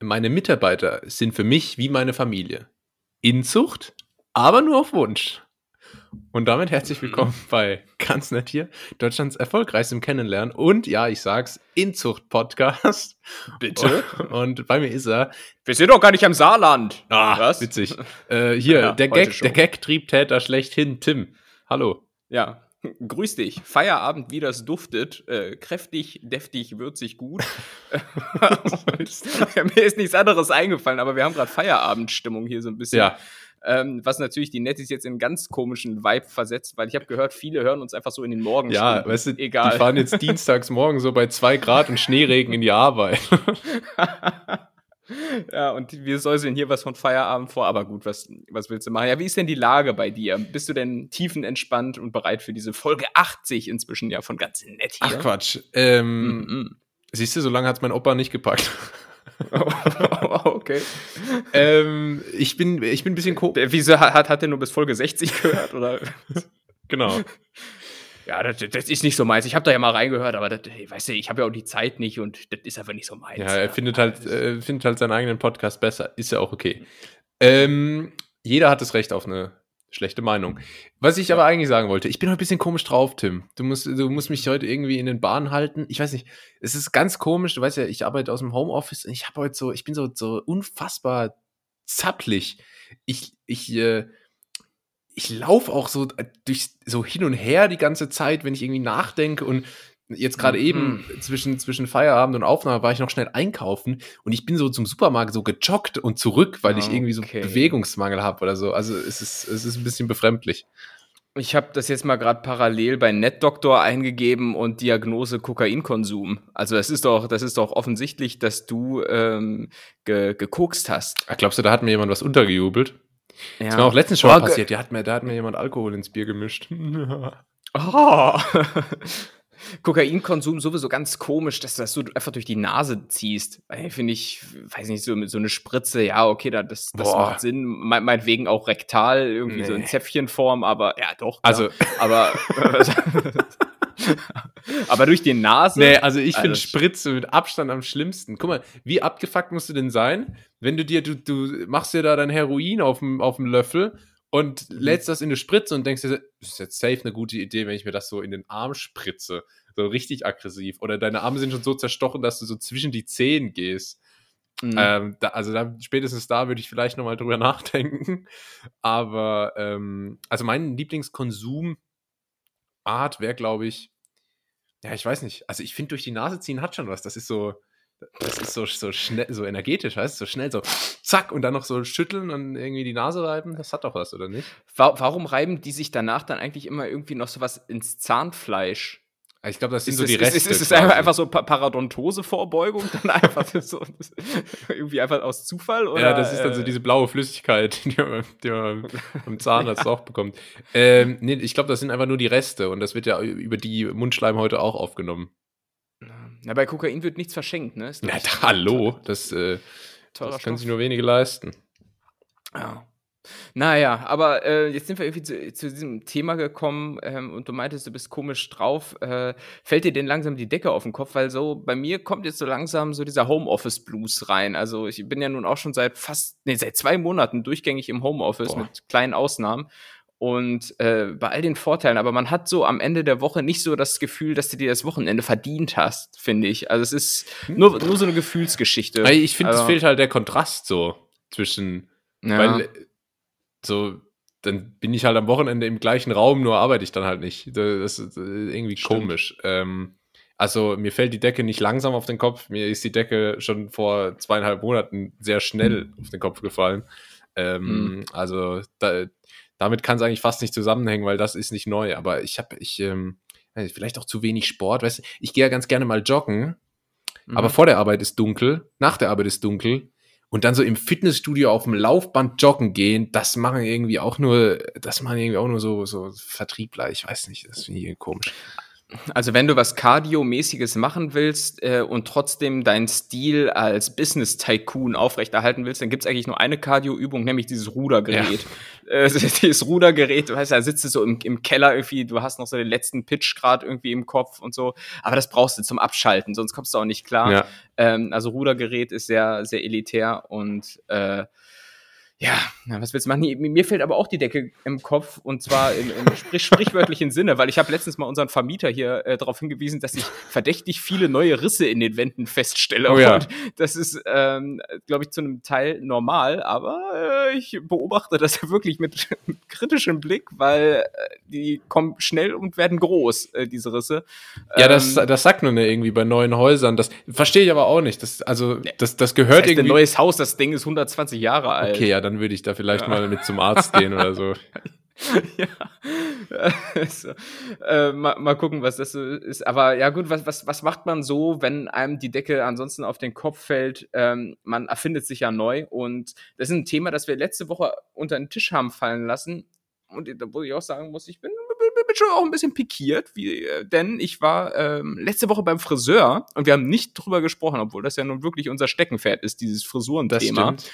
meine Mitarbeiter sind für mich wie meine Familie. Inzucht, aber nur auf Wunsch. Und damit herzlich willkommen bei Ganz nett hier, Deutschlands erfolgreichstem Kennenlernen und ja, ich sag's, Inzucht-Podcast. Bitte? Und bei mir ist er. Wir sind doch gar nicht am Saarland. Ah, Was? witzig. Äh, hier, ja, der, Gag, der Gag-Triebtäter schlechthin, Tim. Hallo. Ja, Grüß dich. Feierabend, wie das duftet. Äh, kräftig, deftig, würzig, gut. mir ist nichts anderes eingefallen, aber wir haben gerade Feierabendstimmung hier so ein bisschen. Ja. Ähm, was natürlich die Nettis jetzt in einen ganz komischen Vibe versetzt, weil ich habe gehört, viele hören uns einfach so in den Morgen. Ja, weißt du, Egal. die fahren jetzt dienstags morgen so bei zwei Grad und Schneeregen in die Arbeit. Ja, und wir säuseln hier was von Feierabend vor, aber gut, was, was willst du machen? Ja, wie ist denn die Lage bei dir? Bist du denn tiefenentspannt und bereit für diese Folge 80 inzwischen ja von ganz nett hier? Ach Quatsch. Ähm, mm -mm. Siehst du, so lange hat mein Opa nicht gepackt. okay. Ähm, ich, bin, ich bin ein bisschen komisch. Wieso hat, hat er nur bis Folge 60 gehört? Oder? genau. Ja, das, das, ist nicht so meins. Ich habe da ja mal reingehört, aber das, weißt du, ich habe ja auch die Zeit nicht und das ist einfach nicht so meins. Ja, er findet halt, äh, findet halt seinen eigenen Podcast besser. Ist ja auch okay. Ähm, jeder hat das Recht auf eine schlechte Meinung. Was ich aber eigentlich sagen wollte, ich bin heute ein bisschen komisch drauf, Tim. Du musst, du musst mich heute irgendwie in den Bahn halten. Ich weiß nicht, es ist ganz komisch. Du weißt ja, ich arbeite aus dem Homeoffice und ich habe heute so, ich bin so, so unfassbar zapplig. Ich, ich, äh, ich laufe auch so äh, durch so hin und her die ganze Zeit, wenn ich irgendwie nachdenke und jetzt gerade mhm. eben zwischen, zwischen Feierabend und Aufnahme war ich noch schnell einkaufen und ich bin so zum Supermarkt so gejoggt und zurück, weil ich irgendwie so Bewegungsmangel habe oder so. Also es ist, es ist ein bisschen befremdlich. Ich habe das jetzt mal gerade parallel bei NetDoktor eingegeben und Diagnose Kokainkonsum. Also das ist doch, das ist doch offensichtlich, dass du ähm, ge gekokst hast. Ach, glaubst du, da hat mir jemand was untergejubelt? Ja. Das mir auch letztens schon oh, passiert. Da hat, mir, da hat mir jemand Alkohol ins Bier gemischt. oh. Kokainkonsum sowieso ganz komisch, dass du das so einfach durch die Nase ziehst. Finde ich, weiß nicht, so, so eine Spritze, ja, okay, das, das macht Sinn. Me meinetwegen auch rektal, irgendwie nee. so in Zäpfchenform, aber ja, doch. Also, aber. Aber durch die Nase. Nee, also ich finde Spritze mit Abstand am schlimmsten. Guck mal, wie abgefuckt musst du denn sein, wenn du dir, du, du machst dir da dein Heroin auf dem, auf dem Löffel und mhm. lädst das in eine Spritze und denkst dir, das ist jetzt safe eine gute Idee, wenn ich mir das so in den Arm spritze. So richtig aggressiv. Oder deine Arme sind schon so zerstochen, dass du so zwischen die Zehen gehst. Mhm. Ähm, da, also da, spätestens da würde ich vielleicht nochmal drüber nachdenken. Aber ähm, also mein Lieblingskonsum Art wäre, glaube ich, ja, ich weiß nicht. Also ich finde, durch die Nase ziehen hat schon was. Das ist so, das ist so, so schnell, so energetisch, heißt so schnell so zack und dann noch so schütteln und irgendwie die Nase reiben. Das hat doch was, oder nicht? Warum reiben die sich danach dann eigentlich immer irgendwie noch so was ins Zahnfleisch? Ich glaube, das sind ist so die Reste. Ist, ist, ist es einfach, einfach so Parodontose-Vorbeugung dann einfach so irgendwie einfach aus Zufall? Oder, ja, das ist dann so äh, diese blaue Flüssigkeit, die man, die man vom Zahnarzt ja. auch bekommt. Ähm, nee, ich glaube, das sind einfach nur die Reste und das wird ja über die Mundschleim heute auch aufgenommen. Na, bei Kokain wird nichts verschenkt, ne? Na, hallo, das, äh, das können sich nur wenige leisten. Ja. Naja, aber äh, jetzt sind wir irgendwie zu, zu diesem Thema gekommen ähm, und du meintest, du bist komisch drauf. Äh, fällt dir denn langsam die Decke auf den Kopf? Weil so bei mir kommt jetzt so langsam so dieser Homeoffice-Blues rein. Also ich bin ja nun auch schon seit fast, nee, seit zwei Monaten durchgängig im Homeoffice Boah. mit kleinen Ausnahmen. Und äh, bei all den Vorteilen, aber man hat so am Ende der Woche nicht so das Gefühl, dass du dir das Wochenende verdient hast, finde ich. Also es ist hm. nur, nur so eine Gefühlsgeschichte. Ich finde, es also, fehlt halt der Kontrast so zwischen, ja. weil so, dann bin ich halt am Wochenende im gleichen Raum, nur arbeite ich dann halt nicht. Das ist irgendwie Stimmt. komisch. Ähm, also mir fällt die Decke nicht langsam auf den Kopf. Mir ist die Decke schon vor zweieinhalb Monaten sehr schnell auf den Kopf gefallen. Ähm, mhm. Also da, damit kann es eigentlich fast nicht zusammenhängen, weil das ist nicht neu. Aber ich habe, ich, ähm, vielleicht auch zu wenig Sport. Weißt, ich gehe ja ganz gerne mal joggen. Mhm. Aber vor der Arbeit ist dunkel, nach der Arbeit ist dunkel und dann so im Fitnessstudio auf dem Laufband joggen gehen, das machen irgendwie auch nur, das machen irgendwie auch nur so, so Vertriebler, ich weiß nicht, das finde ich komisch. Also wenn du was Cardio-mäßiges machen willst äh, und trotzdem deinen Stil als Business-Tycoon aufrechterhalten willst, dann gibt's eigentlich nur eine Cardio-Übung, nämlich dieses Rudergerät. Ja. Äh, dieses Rudergerät, du weißt, da sitzt du so im, im Keller irgendwie, du hast noch so den letzten Pitch gerade irgendwie im Kopf und so, aber das brauchst du zum Abschalten, sonst kommst du auch nicht klar. Ja. Ähm, also Rudergerät ist sehr, sehr elitär und äh, ja, na, was willst du machen? Mir fällt aber auch die Decke im Kopf und zwar im, im sprich, sprichwörtlichen Sinne, weil ich habe letztens mal unseren Vermieter hier äh, darauf hingewiesen, dass ich verdächtig viele neue Risse in den Wänden feststelle. Oh, ja. Und das ist, ähm, glaube ich, zu einem Teil normal, aber äh, ich beobachte das ja wirklich mit, mit kritischem Blick, weil äh, die kommen schnell und werden groß, äh, diese Risse. Ja, das, ähm, das sagt man ja irgendwie bei neuen Häusern. Das verstehe ich aber auch nicht. Das, also, das, das gehört das heißt, irgendwie. Ein neues Haus, das Ding ist 120 Jahre alt. Okay, ja, dann würde ich da vielleicht ja. mal mit zum Arzt gehen oder so. ja. so. äh, mal, mal, gucken, was das so ist. Aber ja, gut, was, was, was macht man so, wenn einem die Decke ansonsten auf den Kopf fällt? Ähm, man erfindet sich ja neu. Und das ist ein Thema, das wir letzte Woche unter den Tisch haben fallen lassen. Und da wo ich auch sagen muss, ich bin, bin, bin schon auch ein bisschen pikiert, wie, äh, denn ich war ähm, letzte Woche beim Friseur und wir haben nicht drüber gesprochen, obwohl das ja nun wirklich unser Steckenpferd ist, dieses Frisurenthema. Das stimmt.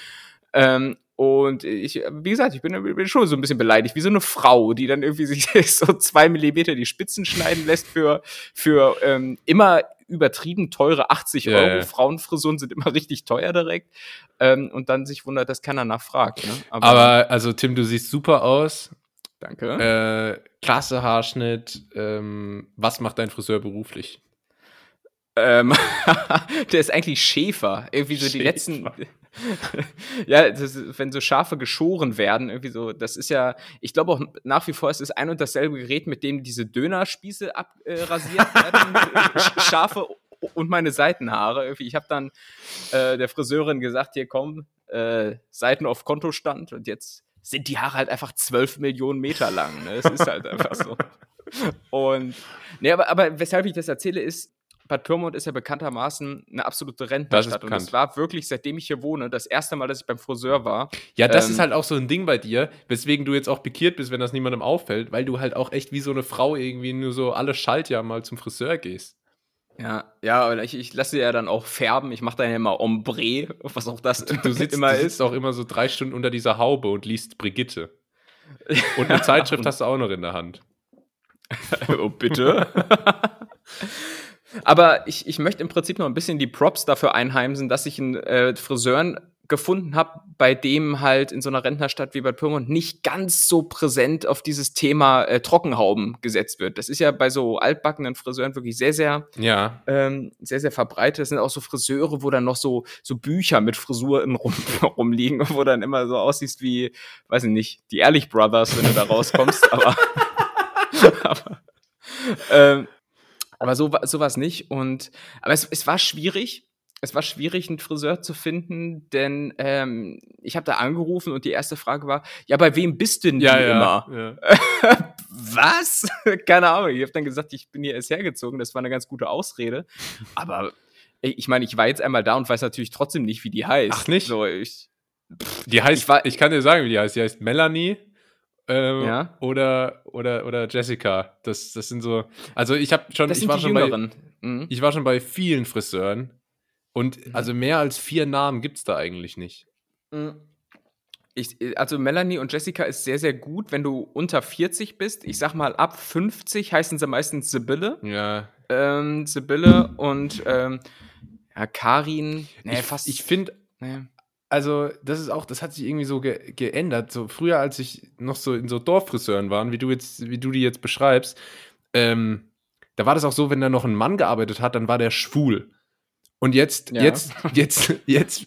Ähm, und ich, wie gesagt, ich bin, bin, schon so ein bisschen beleidigt, wie so eine Frau, die dann irgendwie sich so zwei Millimeter die Spitzen schneiden lässt für, für ähm, immer übertrieben teure 80 Euro. Ja. Frauenfrisuren sind immer richtig teuer direkt. Ähm, und dann sich wundert, dass keiner nachfragt. Ne? Aber, Aber, also Tim, du siehst super aus. Danke. Äh, klasse Haarschnitt. Ähm, was macht dein Friseur beruflich? Ähm, der ist eigentlich Schäfer. Irgendwie so Schäfer. die letzten. ja, ist, wenn so Schafe geschoren werden, irgendwie so, das ist ja, ich glaube auch nach wie vor ist es ein und dasselbe Gerät, mit dem diese Dönerspieße abrasiert äh, werden. Schafe und meine Seitenhaare. Irgendwie, ich habe dann äh, der Friseurin gesagt, hier komm, äh, Seiten auf Kontostand und jetzt sind die Haare halt einfach zwölf Millionen Meter lang. Ne? Es ist halt einfach so. Und, nee, aber, aber weshalb ich das erzähle, ist, Bad Pyrmont ist ja bekanntermaßen eine absolute Rentnerstadt. Und es war wirklich, seitdem ich hier wohne, das erste Mal, dass ich beim Friseur war. Ja, das ähm, ist halt auch so ein Ding bei dir, weswegen du jetzt auch pikiert bist, wenn das niemandem auffällt, weil du halt auch echt wie so eine Frau irgendwie nur so alle Schaltjahr mal zum Friseur gehst. Ja, ja, ich, ich lasse ja dann auch färben. Ich mache dann ja immer Ombre, was auch das du sitzt, immer du sitzt ist. auch immer so drei Stunden unter dieser Haube und liest Brigitte. Und eine Zeitschrift hast du auch noch in der Hand. oh, bitte. Aber ich, ich möchte im Prinzip noch ein bisschen die Props dafür einheimsen, dass ich einen äh, Friseuren gefunden habe, bei dem halt in so einer Rentnerstadt wie Bad Pyrmont nicht ganz so präsent auf dieses Thema äh, Trockenhauben gesetzt wird. Das ist ja bei so altbackenen Friseuren wirklich sehr, sehr, ja. ähm, sehr, sehr verbreitet. Das sind auch so Friseure, wo dann noch so, so Bücher mit Frisuren rum, rumliegen, wo dann immer so aussiehst wie, weiß ich nicht, die Ehrlich Brothers, wenn du da rauskommst, aber, aber ähm, aber so, so war es nicht. Und, aber es, es war schwierig. Es war schwierig, einen Friseur zu finden, denn ähm, ich habe da angerufen und die erste Frage war, ja, bei wem bist du denn ja, ja, immer? Ja. Was? Keine Ahnung. Ich habe dann gesagt, ich bin hier erst hergezogen. Das war eine ganz gute Ausrede. Aber ich meine, ich war jetzt einmal da und weiß natürlich trotzdem nicht, wie die heißt. Ach nicht? So, ich, die heißt, ich, war, ich kann dir sagen, wie die heißt. Die heißt Melanie. Ähm, ja. oder, oder, oder Jessica. Das, das sind so. Also ich habe schon. Ich war schon bei, mhm. Ich war schon bei vielen Friseuren. Und mhm. also mehr als vier Namen gibt es da eigentlich nicht. Mhm. Ich, also Melanie und Jessica ist sehr, sehr gut, wenn du unter 40 bist. Ich sag mal, ab 50 heißen sie meistens Sibylle. Ja. Ähm, Sibylle und ähm, ja, Karin. Nee, ich, fast. Ich finde, nee also das ist auch, das hat sich irgendwie so ge geändert. So früher, als ich noch so in so Dorffriseuren waren, wie du jetzt, wie du die jetzt beschreibst, ähm, da war das auch so, wenn da noch ein Mann gearbeitet hat, dann war der schwul. Und jetzt, ja. jetzt, jetzt, jetzt.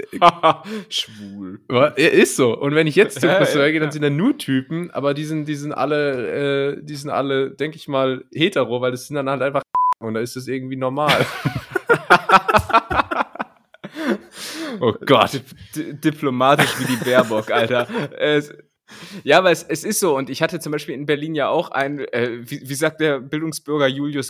schwul. Er ist so. Und wenn ich jetzt zum Friseur gehe, dann sind da nur Typen, aber die sind, die sind alle, äh, die sind alle, denke ich mal, hetero, weil das sind dann halt einfach und da ist das irgendwie normal. Oh Gott. D diplomatisch wie die Baerbock, Alter. Es, ja, aber es, es ist so. Und ich hatte zum Beispiel in Berlin ja auch ein, äh, wie, wie sagt der Bildungsbürger Julius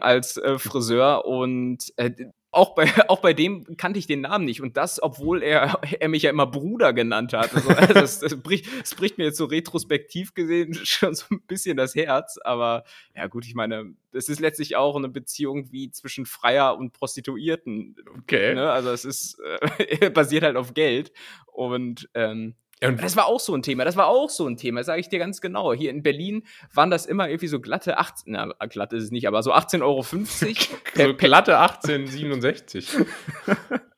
als äh, Friseur und äh, auch bei, auch bei dem kannte ich den Namen nicht. Und das, obwohl er, er mich ja immer Bruder genannt hat. Also, also das, das, bricht, das bricht mir jetzt so retrospektiv gesehen schon so ein bisschen das Herz. Aber ja, gut, ich meine, das ist letztlich auch eine Beziehung wie zwischen Freier und Prostituierten. Okay. Ne? Also, es ist äh, basiert halt auf Geld. Und ähm, das war auch so ein Thema. Das war auch so ein Thema, sage ich dir ganz genau. Hier in Berlin waren das immer irgendwie so glatte 18, na, glatt ist es nicht, aber so 18,50 Euro. so glatte 18,67.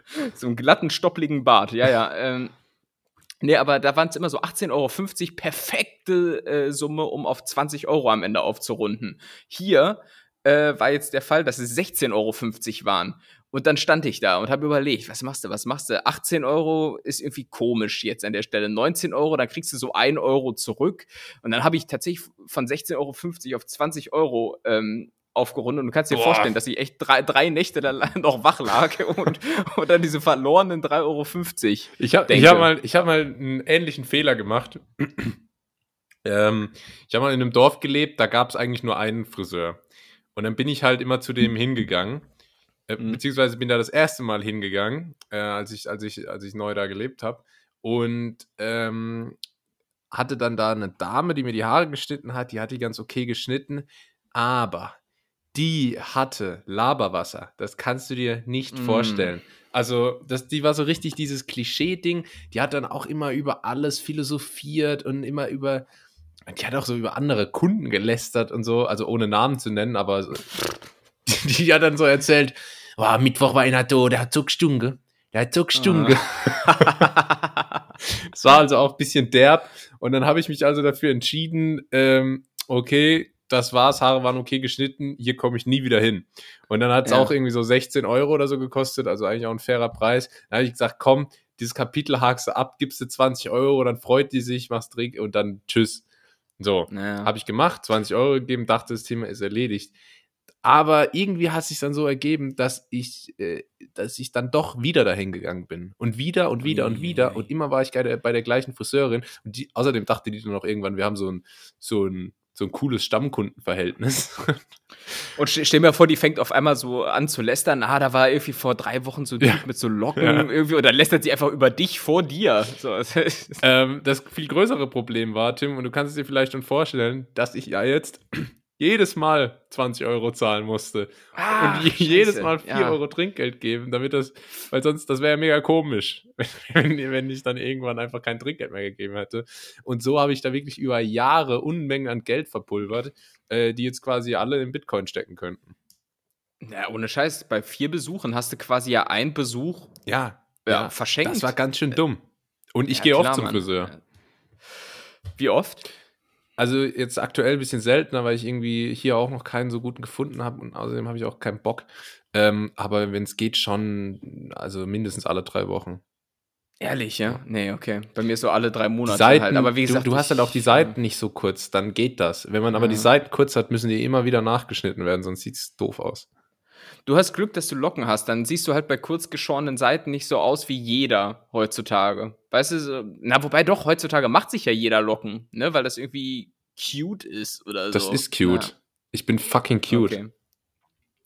so einen glatten, stoppligen Bart, ja, ja. Ähm, nee, aber da waren es immer so 18,50 Euro, perfekte äh, Summe, um auf 20 Euro am Ende aufzurunden. Hier äh, war jetzt der Fall, dass es 16,50 Euro waren. Und dann stand ich da und habe überlegt, was machst du, was machst du? 18 Euro ist irgendwie komisch jetzt an der Stelle. 19 Euro, dann kriegst du so 1 Euro zurück. Und dann habe ich tatsächlich von 16,50 Euro auf 20 Euro ähm, aufgerundet. Und du kannst dir Boah. vorstellen, dass ich echt drei, drei Nächte da noch wach lag und, und dann diese verlorenen 3,50 Euro. Ich habe hab mal, hab mal einen ähnlichen Fehler gemacht. ähm, ich habe mal in einem Dorf gelebt, da gab es eigentlich nur einen Friseur. Und dann bin ich halt immer zu dem hingegangen. Äh, mhm. Beziehungsweise bin da das erste Mal hingegangen, äh, als, ich, als, ich, als ich neu da gelebt habe. Und ähm, hatte dann da eine Dame, die mir die Haare geschnitten hat. Die hat die ganz okay geschnitten. Aber die hatte Laberwasser. Das kannst du dir nicht mm. vorstellen. Also, das, die war so richtig dieses Klischee-Ding. Die hat dann auch immer über alles philosophiert und immer über. Die hat auch so über andere Kunden gelästert und so, also ohne Namen zu nennen, aber so, die hat dann so erzählt, oh, Mittwoch war einer da, der hat so gestunken. Der hat so gestunken. Ah. das war also auch ein bisschen derb. Und dann habe ich mich also dafür entschieden, ähm, okay, das war's, Haare waren okay geschnitten, hier komme ich nie wieder hin. Und dann hat es ja. auch irgendwie so 16 Euro oder so gekostet, also eigentlich auch ein fairer Preis. Dann habe ich gesagt, komm, dieses Kapitel hakst du ab, gibst du 20 Euro, dann freut die sich, machst Drink und dann tschüss. So, ja. habe ich gemacht, 20 Euro gegeben, dachte, das Thema ist erledigt. Aber irgendwie hat es sich dann so ergeben, dass ich, äh, dass ich dann doch wieder dahin gegangen bin. Und wieder und wieder und wieder. Und immer war ich bei der, bei der gleichen Friseurin. Und die, außerdem dachte die dann auch irgendwann, wir haben so ein, so ein, so ein cooles Stammkundenverhältnis. Und stell mir vor, die fängt auf einmal so an zu lästern. Ah, da war irgendwie vor drei Wochen so ein ja. mit so Locken ja. irgendwie. Und dann lästert sie einfach über dich vor dir. So. Ähm, das viel größere Problem war, Tim, und du kannst es dir vielleicht schon vorstellen, dass ich ja jetzt jedes Mal 20 Euro zahlen musste. Ah, und jedes Mal 4 ja. Euro Trinkgeld geben, damit das, weil sonst, das wäre ja mega komisch, wenn, wenn ich dann irgendwann einfach kein Trinkgeld mehr gegeben hätte. Und so habe ich da wirklich über Jahre Unmengen an Geld verpulvert, äh, die jetzt quasi alle in Bitcoin stecken könnten. Ja, ohne Scheiß, bei vier Besuchen hast du quasi ja einen Besuch ja, ja, verschenkt. Das war ganz schön dumm. Und ich ja, gehe oft zum Friseur. Wie oft? Also jetzt aktuell ein bisschen seltener, weil ich irgendwie hier auch noch keinen so guten gefunden habe und außerdem habe ich auch keinen Bock. Ähm, aber wenn es geht, schon, also mindestens alle drei Wochen. Ehrlich, ja? Nee, okay. Bei mir ist so alle drei Monate Seiten, halt. Aber wie gesagt, du, du hast halt auch die Seiten nicht so kurz, dann geht das. Wenn man aber die Seiten kurz hat, müssen die immer wieder nachgeschnitten werden, sonst sieht es doof aus. Du hast Glück, dass du Locken hast, dann siehst du halt bei kurz geschorenen Seiten nicht so aus wie jeder heutzutage. Weißt du, so, na, wobei doch, heutzutage macht sich ja jeder Locken, ne, weil das irgendwie cute ist oder so. Das ist cute. Ja. Ich bin fucking cute. Okay.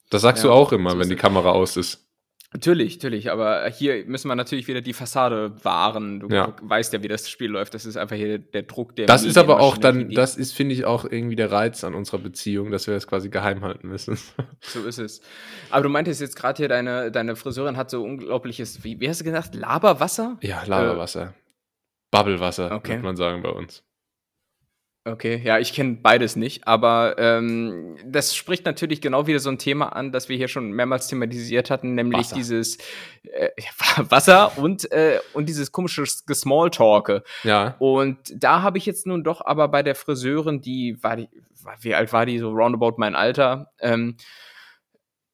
Das sagst ja, du auch immer, wenn die Kamera aus ist. Natürlich, natürlich, aber hier müssen wir natürlich wieder die Fassade wahren. Du ja. weißt ja, wie das Spiel läuft. Das ist einfach hier der Druck, der. Das ist aber auch dann, das ist, finde ich, auch irgendwie der Reiz an unserer Beziehung, dass wir das quasi geheim halten müssen. So ist es. Aber du meintest jetzt gerade hier, deine, deine Friseurin hat so unglaubliches, wie, wie hast du gesagt, Laberwasser? Ja, Laberwasser. Äh, Bubblewasser, okay. kann man sagen bei uns. Okay, ja, ich kenne beides nicht, aber ähm, das spricht natürlich genau wieder so ein Thema an, das wir hier schon mehrmals thematisiert hatten, nämlich Wasser. dieses äh, Wasser und, äh, und dieses komische Smalltalke. Ja. Und da habe ich jetzt nun doch aber bei der Friseurin, die war die, wie alt war die, so roundabout mein Alter, ähm,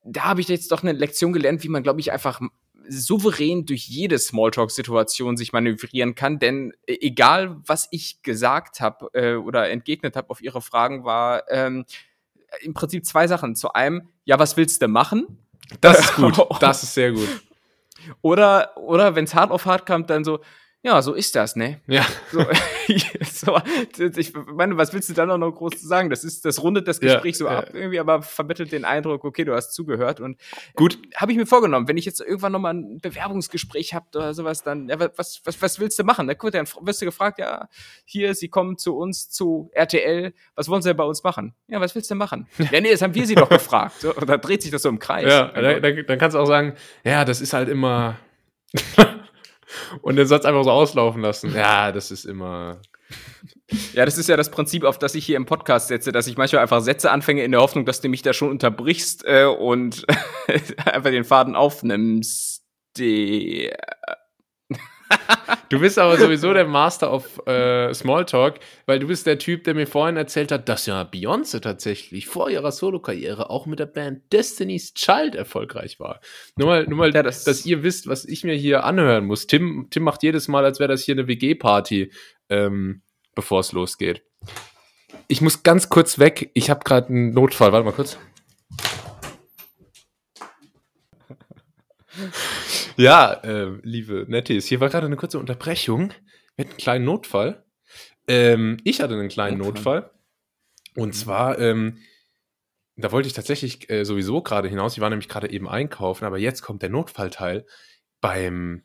da habe ich jetzt doch eine Lektion gelernt, wie man, glaube ich, einfach souverän durch jede Smalltalk-Situation sich manövrieren kann, denn äh, egal, was ich gesagt habe äh, oder entgegnet habe auf ihre Fragen, war ähm, im Prinzip zwei Sachen. Zu einem, ja, was willst du machen? Das ist gut, das ist sehr gut. Oder, oder wenn es hart auf hart kam, dann so, Ja, so ist das, ne? Ja. So, so, ich meine, was willst du da noch groß zu sagen? Das ist, das rundet das Ja, Gespräch so ja. ab irgendwie, aber vermittelt den Eindruck, okay, du hast zugehört und Gut. habe ich mir vorgenommen, wenn ich jetzt irgendwann nochmal ein Bewerbungsgespräch habe oder sowas, dann, ja, was, was, was willst du machen? Da gut, dann wirst du gefragt, ja, hier, sie kommen zu uns, zu RTL, was wollen sie denn bei uns machen? Ja, was willst du machen? ja, nee, das haben wir sie doch gefragt. So, und da dreht sich das so im Kreis. Ja, dann, dann, dann kannst du auch sagen, ja, das ist halt immer. Und den Satz einfach so auslaufen lassen. Ja, das ist immer. Ja, das ist ja das Prinzip, auf das ich hier im Podcast setze, dass ich manchmal einfach Sätze anfange in der Hoffnung, dass du mich da schon unterbrichst äh, und einfach den Faden aufnimmst. Die, Du bist aber sowieso der Master of äh, Smalltalk, weil du bist der Typ, der mir vorhin erzählt hat, dass ja Beyoncé tatsächlich vor ihrer Solokarriere auch mit der Band Destiny's Child erfolgreich war. Nur mal, nur mal Ja, das- dass ihr wisst, was ich mir hier anhören muss. Tim, Tim macht jedes Mal, als wäre das hier eine WG-Party, ähm, bevor es losgeht. Ich muss ganz kurz weg. Ich habe gerade einen Notfall. Warte mal kurz. Ja, äh, liebe Nettis, hier war gerade eine kurze Unterbrechung. Wir hatten einen kleinen Notfall. Ähm, ich hatte einen kleinen Notfall. Notfall. Und zwar, ähm, da wollte ich tatsächlich äh, sowieso gerade hinaus. Ich war nämlich gerade eben einkaufen, aber jetzt kommt der Notfallteil beim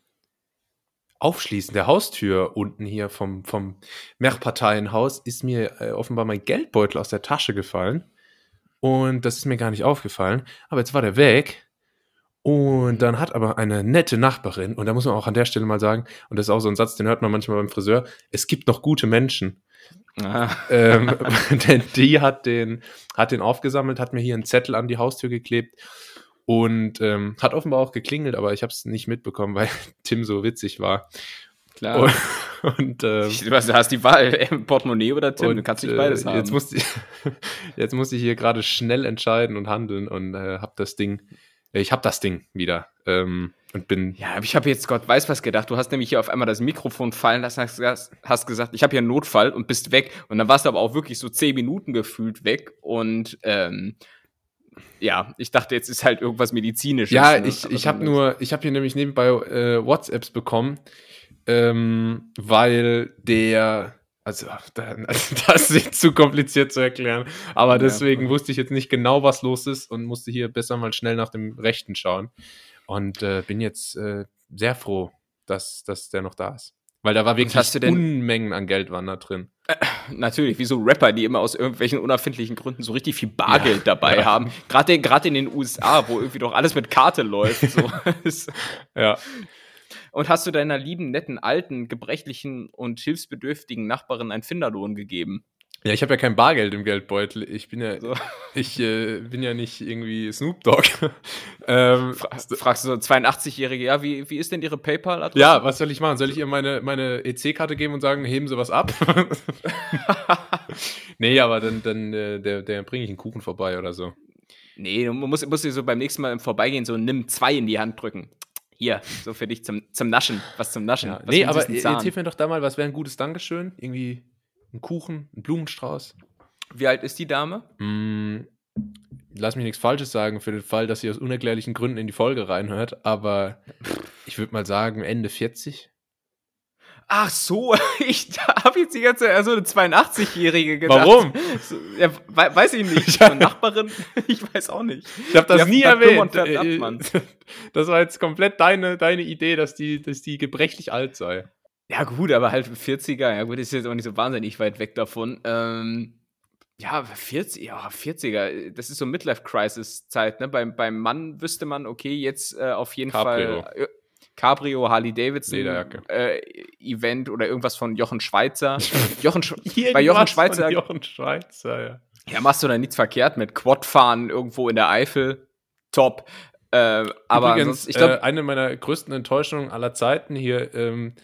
Aufschließen der Haustür unten hier vom, vom Mehrparteienhaus ist mir äh, offenbar mein Geldbeutel aus der Tasche gefallen. Und das ist mir gar nicht aufgefallen. Aber jetzt war der weg. Und dann hat aber eine nette Nachbarin, und da muss man auch an der Stelle mal sagen, und das ist auch so ein Satz, den hört man manchmal beim Friseur, es gibt noch gute Menschen. ah, ähm, denn die hat den, hat den aufgesammelt, hat mir hier einen Zettel an die Haustür geklebt und ähm, hat offenbar auch geklingelt, aber ich habe es nicht mitbekommen, weil Tim so witzig war. klar. Und, und, ähm, du hast- du hast die Wahl, äh, Portemonnaie oder Tim, du und, kannst nicht äh, beides haben. Jetzt musste ich, jetzt musste ich hier gerade schnell entscheiden und handeln und äh, habe das Ding, ich habe das Ding wieder ähm, und bin ja, aber ich habe jetzt Gott weiß was gedacht. Du hast nämlich hier auf einmal das Mikrofon fallen lassen, hast, gesagt, ich habe hier einen Notfall und bist weg. Und dann warst du aber auch wirklich so zehn Minuten gefühlt weg. Und ähm, ja, ich dachte, jetzt ist halt irgendwas Medizinisches. Ja, ne? ich, Aber ich habe nur, ich habe hier nämlich nebenbei äh, WhatsApps bekommen, ähm, weil der, also da- das ist zu kompliziert zu erklären, aber deswegen wusste ich jetzt nicht genau, was los ist und musste hier besser mal schnell nach dem Rechten schauen und äh, bin jetzt äh, sehr froh, dass, dass der noch da ist. Weil da war wirklich Unmengen an Geld waren da drin. Natürlich, wie so Rapper, die immer aus irgendwelchen unerfindlichen Gründen so richtig viel Bargeld Ja, dabei ja. haben. Gerade gerade in den USA, wo irgendwie doch alles mit Karte läuft. So. Ja. Und hast du deiner lieben, netten, alten, gebrechlichen und hilfsbedürftigen Nachbarin einen Finderlohn gegeben? Ja, ich habe ja kein Bargeld im Geldbeutel. Ich bin ja, So. ich äh, bin ja nicht irgendwie Snoop Dogg. ähm, Fragst du so 82-Jährige, ja, wie, wie ist denn ihre PayPal-Adresse? Ja, was soll ich machen? Soll ich ihr meine, meine EC-Karte geben und sagen, heben Sie was ab? nee, aber dann, dann äh, der, der bringe ich einen Kuchen vorbei oder so. Nee, du musst, musst dir so beim nächsten Mal im Vorbeigehen so nimm zwei in die Hand drücken. Hier, so für dich zum, zum Naschen. Was zum Naschen. Ja. Was Nee, aber hilf mir doch da mal, was wäre ein gutes Dankeschön? Irgendwie ein Kuchen, ein Blumenstrauß. Wie alt ist die Dame? Mm, lass mich nichts Falsches sagen für den Fall, dass sie aus unerklärlichen Gründen in die Folge reinhört, aber ich würde mal sagen Ende 40. Ach so, ich habe jetzt die ganze Zeit so eine 82-Jährige gedacht. Warum? So, ja, we weiß ich nicht. So eine Nachbarin, ich weiß auch nicht. Ich habe das Ja, nie erwähnt. fernab, Äh, Mann. Das war jetzt komplett deine, deine Idee, dass die, dass die gebrechlich alt sei. Ja, gut, aber halt 40er, ja gut, ist jetzt auch nicht so wahnsinnig weit weg davon. Ähm, ja, 40, ja, 40er, das ist so Midlife-Crisis-Zeit, ne? Beim, beim Mann wüsste man, okay, jetzt äh, auf jeden Cabrio. Fall äh, Cabrio, Harley Davidson, äh, Event oder irgendwas von Jochen Schweizer. Jochen, Sch bei Jochen Schweizer, Jochen Schweizer, ja. ja, machst du da nichts verkehrt mit Quadfahren irgendwo in der Eifel. Top. Äh, aber Übrigens, ansonsten, ich glaube, äh, eine meiner größten Enttäuschungen aller Zeiten hier, ähm,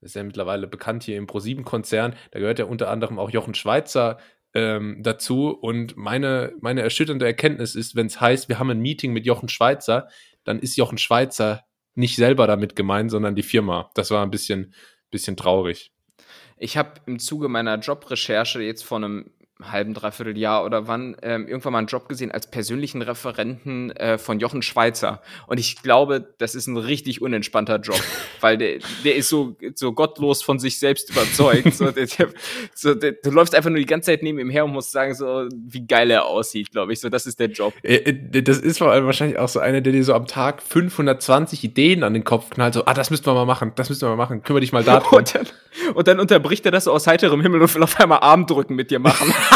das ist ja mittlerweile bekannt hier im Pro7-Konzern, da gehört ja unter anderem auch Jochen Schweizer ähm, dazu. Und meine, meine erschütternde Erkenntnis ist, wenn es heißt, wir haben ein Meeting mit Jochen Schweizer, dann ist Jochen Schweizer nicht selber damit gemeint, sondern die Firma. Das war ein bisschen, bisschen traurig. Ich habe im Zuge meiner Jobrecherche jetzt vor einem halben, dreiviertel Jahr oder wann ähm, irgendwann mal einen Job gesehen als persönlichen Referenten äh, von Jochen Schweizer. Und ich glaube, das ist ein richtig unentspannter Job, weil der, der ist so, so gottlos von sich selbst überzeugt. so, der, der, so, der, du läufst einfach nur die ganze Zeit neben ihm her und musst sagen, so wie geil er aussieht, glaube ich. So, das ist der Job. Äh, äh, das ist vor allem wahrscheinlich auch so einer, der dir so am Tag 520 Ideen an den Kopf knallt. So, ah, das müssten wir mal machen, das müssen wir mal machen. Kümmere dich mal darum. Und dann, und dann unterbricht er das so aus heiterem Himmel und will auf einmal Armdrücken mit dir machen.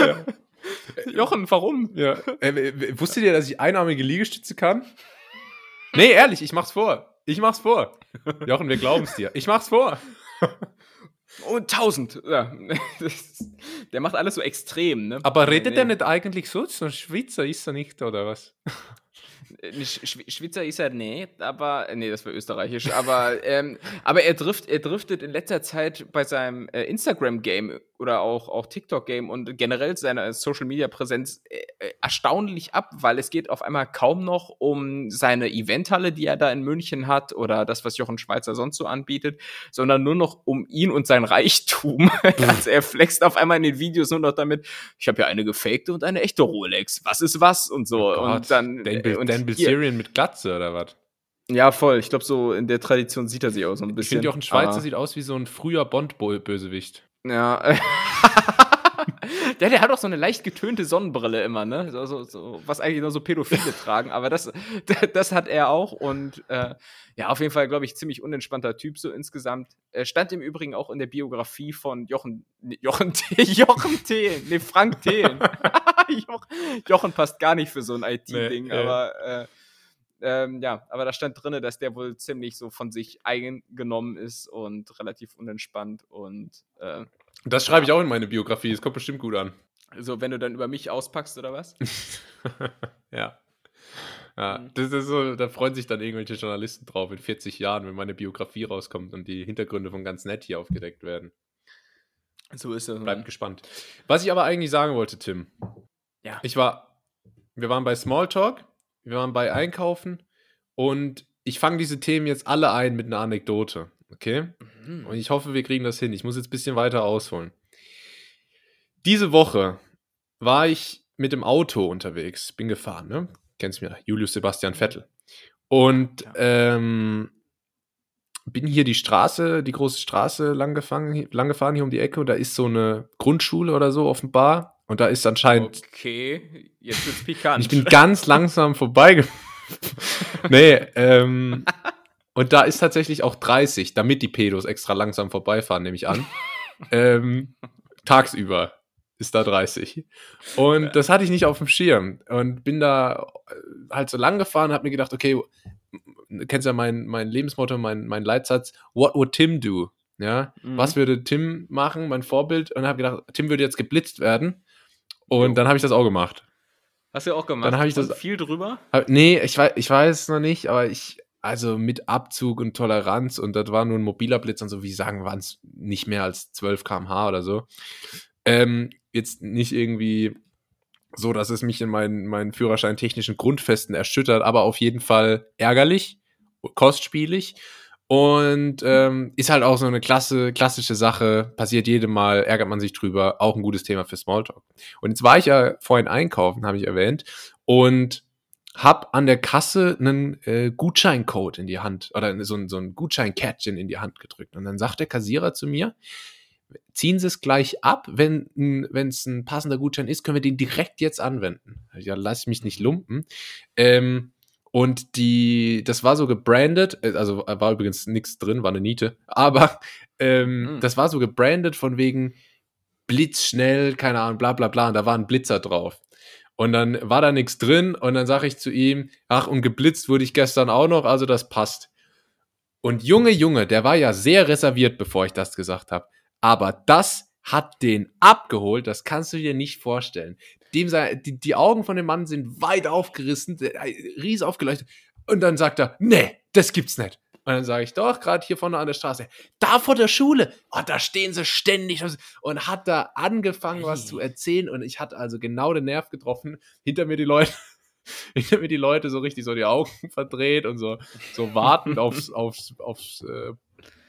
ja. Jochen, warum? Ja. Äh, wusstet ihr, dass ich einarmige Liegestütze kann? Nee, ehrlich, ich mach's vor. Ich mach's vor. Jochen, wir glauben's dir. Ich mach's vor. Und tausend. Ja. Der macht alles so extrem, ne? Aber redet nee. der nicht eigentlich so? So ein Schweizer ist er nicht, oder was? Sch Schweizer ist er nicht, aber nee, das war österreichisch. Aber, ähm, aber er, drift, er driftet in letzter Zeit bei seinem äh, Instagram-Game oder auch, auch TikTok-Game und generell seiner Social-Media-Präsenz äh, äh, erstaunlich ab, weil es geht auf einmal kaum noch um seine Eventhalle, die er da in München hat oder das, was Jochen Schweizer sonst so anbietet, sondern nur noch um ihn und sein Reichtum. also er flext auf einmal in den Videos nur noch damit, ich habe ja eine gefakte und eine echte Rolex. Was ist was? Und so. Oh und dann. Dan, äh, und Dan Bilzerian mit Glatze oder was? Ja, voll. Ich glaube, so in der Tradition sieht er sich auch so ein bisschen. Ich finde, Jochen Schweizer ah. sieht aus wie so ein früher Bond-Bösewicht. Ja. der, der hat auch so eine leicht getönte Sonnenbrille immer, ne? So, so, so, was eigentlich nur so Pädophile tragen, aber das, das hat er auch und äh, ja, auf jeden Fall, glaube ich, ziemlich unentspannter Typ so insgesamt. Er stand im Übrigen auch in der Biografie von Jochen, Jochen, Jochen Thelen, ne, Frank Thelen. Jochen passt gar nicht für so ein IT-Ding, nee, aber äh, ähm, ja, aber da stand drin, dass der wohl ziemlich so von sich eingenommen ist und relativ unentspannt und äh, das schreibe ich auch in meine Biografie, das kommt bestimmt gut an. Also, wenn du dann über mich auspackst oder was? ja. Ja, mhm. das ist so, da freuen sich dann irgendwelche Journalisten drauf in 40 Jahren, wenn meine Biografie rauskommt und die Hintergründe von ganz nett hier aufgedeckt werden. So ist es. Bleibt gespannt. Was ich aber eigentlich sagen wollte, Tim. Ja. Ich war, wir waren bei Smalltalk wir waren bei Einkaufen und ich fange diese Themen jetzt alle ein mit einer Anekdote. Okay? Mhm. Und ich hoffe, wir kriegen das hin. Ich muss jetzt ein bisschen weiter ausholen. Diese Woche war ich mit dem Auto unterwegs, bin gefahren, ne? Kennst mir, Julius Sebastian Vettel. Und ähm, bin hier die Straße, die große Straße lang, lang gefahren, hier um die Ecke, und da ist so eine Grundschule oder so offenbar. Und da ist anscheinend. Okay, jetzt wird's pikant. ich bin ganz langsam vorbeigefahren. nee, ähm. und da ist tatsächlich auch 30, damit die Pedos extra langsam vorbeifahren, nehme ich an. ähm, tagsüber ist da 30. Und ja. das hatte ich nicht auf dem Schirm. Und bin da äh, halt so lang gefahren, habe mir gedacht, okay, kennst ja mein, mein Lebensmotto, mein, mein Leitsatz, what would Tim do? Ja, mhm. was würde Tim machen, mein Vorbild? Und habe gedacht, Tim würde jetzt geblitzt werden. Und jo. dann habe ich das auch gemacht. Hast du auch gemacht? Dann habe ich das viel drüber? Hab, nee, ich weiß, ich weiß noch nicht, aber ich also mit Abzug und Toleranz und das war nur ein mobiler Blitz und so, wie sagen, waren es nicht mehr als 12 km/h oder so. Ähm, jetzt nicht irgendwie so, dass es mich in meinen, meinen Führerschein technischen Grundfesten erschüttert, aber auf jeden Fall ärgerlich, kostspielig und ähm, ist halt auch so eine klasse, klassische Sache, passiert jedem Mal, ärgert man sich drüber, auch ein gutes Thema für Smalltalk. Und jetzt war ich ja vorhin einkaufen, habe ich erwähnt, und hab an der Kasse einen äh, Gutscheincode in die Hand oder so ein, so ein Gutscheinkärtchen in die Hand gedrückt. Und dann sagt der Kassierer zu mir, ziehen Sie es gleich ab, wenn es ein passender Gutschein ist, können wir den direkt jetzt anwenden. Ja, lass ich mich nicht lumpen. Ähm, und die, das war so gebrandet, äh, also äh, war übrigens nichts drin, war eine Niete, aber ähm, mhm. das war so gebrandet von wegen blitzschnell, keine Ahnung, bla bla bla, und da war ein Blitzer drauf. Und dann war da nichts drin und dann sage ich zu ihm, ach, und geblitzt wurde ich gestern auch noch, also das passt. Und Junge, Junge, der war ja sehr reserviert, bevor ich das gesagt habe. Aber das hat den abgeholt, das kannst du dir nicht vorstellen dem sei, die, die Augen von dem Mann sind weit aufgerissen, ries aufgeleuchtet. Und dann sagt er, nee, das gibt's nicht. Und dann sage ich, doch, gerade hier vorne an der Straße, da vor der Schule, oh, da stehen sie ständig und hat da angefangen, was zu erzählen. Und ich hatte also genau den Nerv getroffen, hinter mir die Leute, hinter mir die Leute so richtig so die Augen verdreht und so, so wartend aufs, aufs, aufs, äh,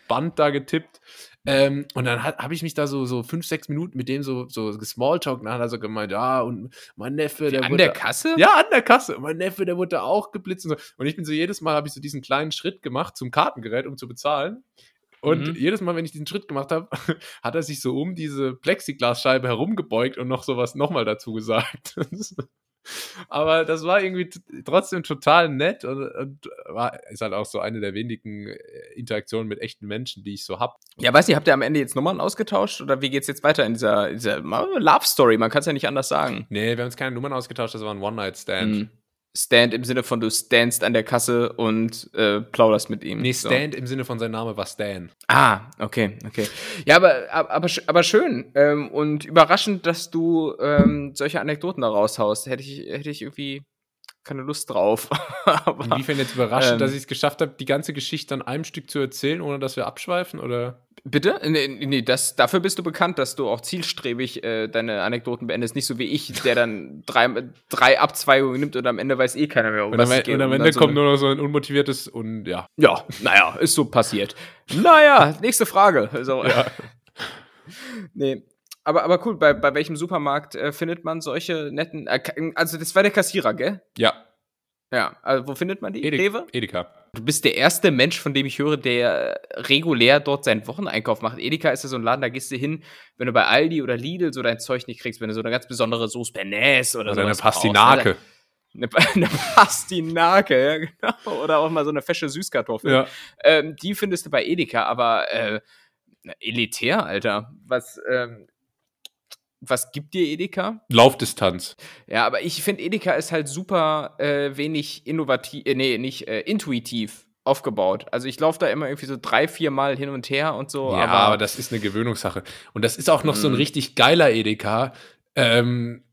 Band da getippt. Ähm, und dann habe ich mich da so, so fünf, sechs Minuten mit dem so, so gesmalltalkt. Dann hat er so gemeint, ja, und mein Neffe, Wie, der an wurde. der Kasse? Ja, an der Kasse. Und mein Neffe, der wurde da auch geblitzt und so. Und ich bin so, jedes Mal habe ich so diesen kleinen Schritt gemacht zum Kartengerät, um zu bezahlen. Und Mhm. jedes Mal, wenn ich diesen Schritt gemacht habe, hat er sich so um diese Plexiglasscheibe herumgebeugt und noch sowas nochmal dazu gesagt. Aber das war irgendwie trotzdem total nett und, und war, ist halt auch so eine der wenigen äh, Interaktionen mit echten Menschen, die ich so hab. Ja, weiß nicht, habt ihr am Ende jetzt Nummern ausgetauscht oder wie geht's jetzt weiter in dieser, dieser Love Story? Man kann es ja nicht anders sagen. Nee, wir haben uns keine Nummern ausgetauscht, das war ein One-Night-Stand. Mhm. Stand im Sinne von du standst an der Kasse und äh, plauderst mit ihm. Nee, So. Stand im Sinne von sein Name war Stan. Ah, okay, okay. Ja, aber, aber, aber schön ähm, und überraschend, dass du ähm, solche Anekdoten da raushaust. Hätte ich, hätte ich irgendwie keine Lust drauf. aber, Inwiefern jetzt überraschend, ähm, dass ich es geschafft habe, die ganze Geschichte an einem Stück zu erzählen, ohne dass wir abschweifen? Oder? bitte? Nee, nee das, dafür bist du bekannt, dass du auch zielstrebig äh, deine Anekdoten beendest. Nicht so wie ich, der dann drei, drei Abzweigungen nimmt und am Ende weiß eh keiner mehr, um Und was es geht. und am Und Ende so kommt eine- nur noch so ein unmotiviertes und ja. Ja, naja, ist so passiert. Naja, nächste Frage. Also, Ja. nee. Aber, aber cool, bei, bei welchem Supermarkt äh, findet man solche netten. Äh, ka- also, das war der Kassierer, gell? Ja, Ja. Also, wo findet man die? Ede Rewe? Edeka. Du bist der erste Mensch, von dem ich höre, der regulär dort seinen Wocheneinkauf macht. Edeka ist ja so ein Laden, da gehst du hin, wenn du bei Aldi oder Lidl so dein Zeug nicht kriegst, wenn du so eine ganz besondere Sauce Bernays oder, Oder eine brauchst, ne? Pastinake. Eine, eine Pastinake, ja, genau. Oder auch mal so eine fesche Süßkartoffel. Ja. Ähm, die findest du bei Edeka, aber äh, elitär, Alter. Was, ähm, was gibt dir Edeka? Laufdistanz. Ja, aber ich finde, Edeka ist halt super äh, wenig innovativ, äh, nee, nicht äh, intuitiv aufgebaut. Also ich laufe da immer irgendwie so drei, vier Mal hin und her und so. ja, aber, aber, das ist eine Gewöhnungssache. Und das ist auch noch so ein Mhm. richtig geiler Edeka. Ähm,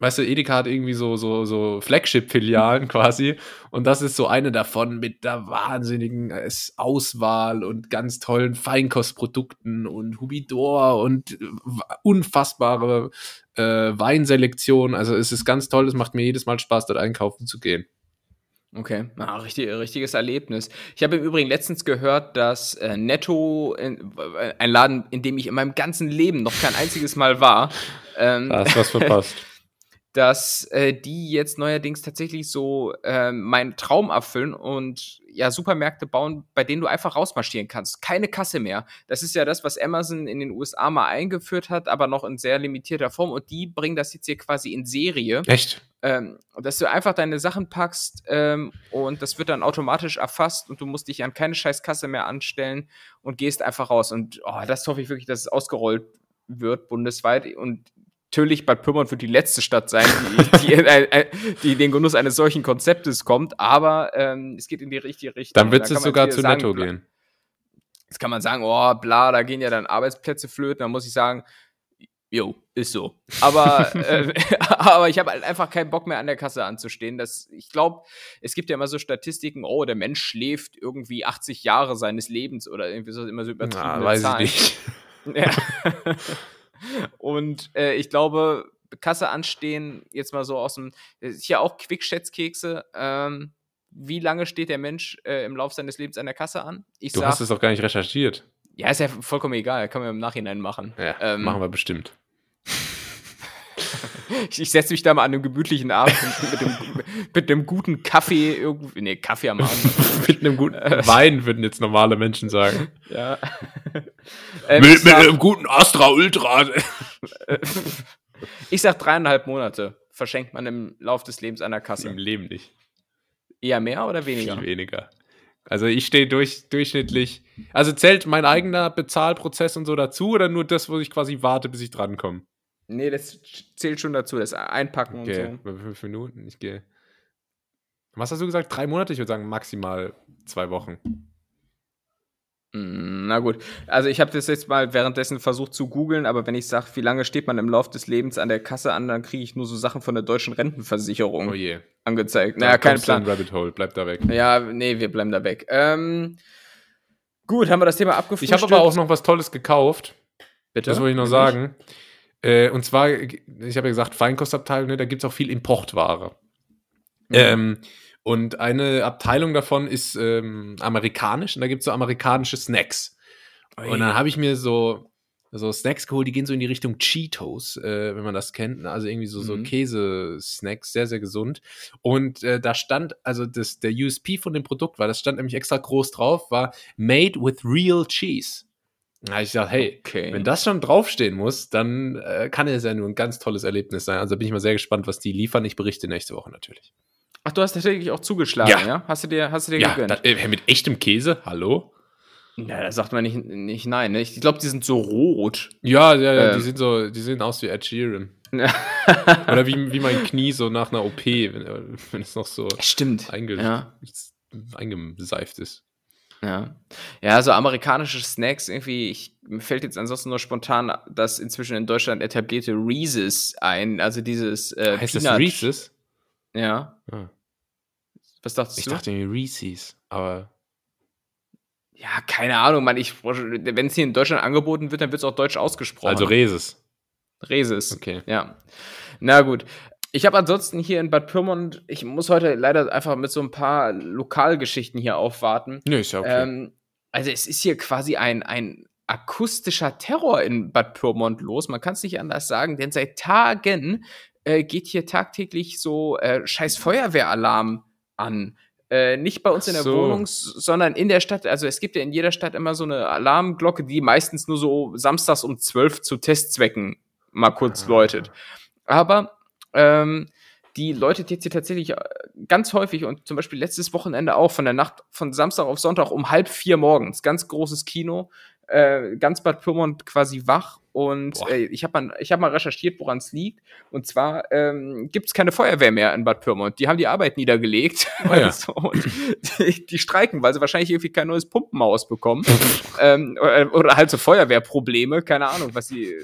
weißt du, Edeka hat irgendwie so, so, so Flagship-Filialen quasi. Und das ist so eine davon mit der wahnsinnigen äh, Auswahl und ganz tollen Feinkostprodukten und Humidor und äh, unfassbare äh, Weinselektion. Also es ist ganz toll, es macht mir jedes Mal Spaß, dort einkaufen zu gehen. Okay, ah, richtig, richtiges Erlebnis. Ich habe im Übrigen letztens gehört, dass äh, Netto, in, äh, ein Laden, in dem ich in meinem ganzen Leben noch kein einziges Mal war, ähm, Da hast du was verpasst. dass äh, die jetzt neuerdings tatsächlich so äh, meinen Traum erfüllen und ja Supermärkte bauen, bei denen du einfach rausmarschieren kannst. Keine Kasse mehr. Das ist ja das, was Amazon in den USA mal eingeführt hat, aber noch in sehr limitierter Form. Und die bringen das jetzt hier quasi in Serie, Echt? ähm, dass du einfach deine Sachen packst ähm, und das wird dann automatisch erfasst und du musst dich an keine scheiß Kasse mehr anstellen und gehst einfach raus. Und oh, das hoffe ich wirklich, dass es ausgerollt wird bundesweit und natürlich Bad Pyrmont wird die letzte Stadt sein, die, die, äh, äh, die in den Genuss eines solchen Konzeptes kommt, aber ähm, es geht in die richtige Richtung. Dann wird Da es sogar zu sagen, Netto gehen. Jetzt kann man sagen, oh, bla, da gehen ja dann Arbeitsplätze flöten. Da muss ich sagen, jo, ist so. Aber, äh, aber ich habe halt einfach keinen Bock mehr an der Kasse anzustehen. Das, ich glaube, es gibt ja immer so Statistiken, oh, der Mensch schläft irgendwie 80 Jahre seines Lebens oder irgendwie so immer so übertriebene Na, weiß Zahlen. ich nicht. Ja. Und äh, ich glaube, Kasse anstehen, jetzt mal so aus dem, ist ja auch Quickschätzkekse. Ähm, wie lange steht der Mensch äh, im Lauf seines Lebens an der Kasse an? Ich Du sag, hast es doch gar nicht recherchiert. ja, ist ja vollkommen egal, kann man im Nachhinein machen. Ja, Ähm, machen wir bestimmt. Ich, ich setze mich da mal an einem gemütlichen Abend mit dem, mit dem guten Kaffee irgendwie, nee, Kaffee am Abend. mit einem guten Wein, würden jetzt normale Menschen sagen. ja. ähm, ich, sag, guten Astra Ultra. ich sag dreieinhalb Monate verschenkt man im Lauf des Lebens an der Kasse. Im Leben nicht. Eher mehr oder weniger? Viel weniger. Also ich stehe durch, durchschnittlich. Also zählt mein eigener Bezahlprozess und so dazu oder nur das, wo ich quasi warte, bis ich drankomme? Nee, das zählt schon dazu, das Einpacken Okay, und so. bei fünf Minuten. Ich gehe. Was hast du gesagt? Drei Monate? Ich würde sagen maximal zwei Wochen. Mm, Na gut, also ich habe das jetzt mal währenddessen versucht zu googeln, aber wenn ich sage, wie lange steht man im Lauf des Lebens an der Kasse an, dann kriege ich nur so Sachen von der deutschen Rentenversicherung Oh je. angezeigt. Naja, kein Plan. Rabbit Hole, bleib da weg. Ja, nee, wir bleiben da weg. Ähm, gut, haben wir das Thema Ich abgefrühstückt? habe aber auch noch was Tolles gekauft. Bitte? Das wollte ich noch sagen. Äh, und zwar, ich habe ja gesagt, Feinkostabteilung, ne, da gibt es auch viel Importware. Mhm. Ähm, und eine Abteilung davon ist ähm, amerikanisch und da gibt es so amerikanische Snacks. Ui. Und dann habe ich mir so, so Snacks geholt, die gehen so in die Richtung Cheetos, äh, wenn man das kennt. Ne? Also irgendwie so, so mhm. Käsesnacks, sehr, sehr gesund. Und äh, da stand, also das, der USP von dem Produkt war, das stand nämlich extra groß drauf, war Made with Real Cheese. Habe ich gesagt, hey, okay. wenn das schon draufstehen muss, dann äh, kann es ja nur ein ganz tolles Erlebnis sein. Also bin ich mal sehr gespannt, was die liefern. Ich berichte nächste Woche natürlich. Ach, du hast tatsächlich auch zugeschlagen, ja? ja? Hast du dir, hast du dir ja, gegönnt? Da, äh, mit echtem Käse? Hallo? Ja, da sagt man nicht, nicht nein. Ne? Ich glaube, die sind so rot. Ja, ja, ja, ähm. die sind so, die sehen aus wie Ed Sheeran. Oder wie, wie mein Knie so nach einer OP, wenn, wenn es noch so Stimmt. Einge ja. eingeseift ist. Ja. Ja, so amerikanische Snacks irgendwie, ich, mir fällt jetzt ansonsten nur spontan das inzwischen in Deutschland etablierte Reese's ein, also dieses äh, Heißt Peanut. das Reese's? Ja. Ah. Was dachtest ich du? Ich dachte irgendwie Reese's, aber ja, keine Ahnung, man, ich, wenn es hier in Deutschland angeboten wird, dann wird es auch deutsch ausgesprochen. Also Reses. Reses. Okay. Ja. Na gut. Ich habe ansonsten hier in Bad Pyrmont, ich muss heute leider einfach mit so ein paar Lokalgeschichten hier aufwarten. Nee, ist ja okay. Ähm, also es ist hier quasi ein, ein akustischer Terror in Bad Pyrmont los. Man kann es nicht anders sagen, denn seit Tagen äh, geht hier tagtäglich so äh, scheiß Feuerwehralarm an. Äh, nicht bei uns in der so. Wohnung, sondern in der Stadt. Also es gibt ja in jeder Stadt immer so eine Alarmglocke, die meistens nur so samstags um 12 zu Testzwecken mal kurz ah. läutet. Aber ähm, die läutet jetzt hier tatsächlich äh, ganz häufig und zum Beispiel letztes Wochenende auch von der Nacht von Samstag auf Sonntag um halb vier morgens. Ganz großes Kino, äh, ganz Bad Pyrmont quasi wach und äh, ich habe mal, hab mal recherchiert, woran es liegt. Und zwar ähm, gibt es keine Feuerwehr mehr in Bad Pyrmont. Die haben die Arbeit niedergelegt. Oh ja. so, und die, die, streiken, weil sie wahrscheinlich irgendwie kein neues Pumpenmaus bekommen. ähm, oder, oder, halt so Feuerwehrprobleme. Keine Ahnung, was sie.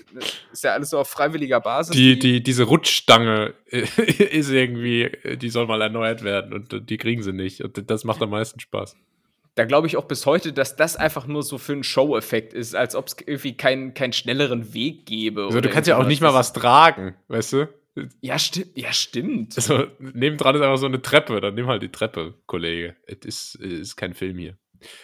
Ist ja alles so auf freiwilliger Basis. Die, die, diese Rutschstange ist irgendwie, die soll mal erneuert werden und die kriegen sie nicht. Und das macht am meisten Spaß da glaube ich auch bis heute, dass das einfach nur so für einen Show-Effekt ist, als ob es irgendwie keinen keinen schnelleren Weg gäbe. Also, du kannst ja auch nicht mal was tragen, weißt du? Ja, sti ja stimmt. Also, nebendran ist einfach so eine Treppe, dann nimm halt die Treppe, Kollege. Es ist, ist kein Film hier.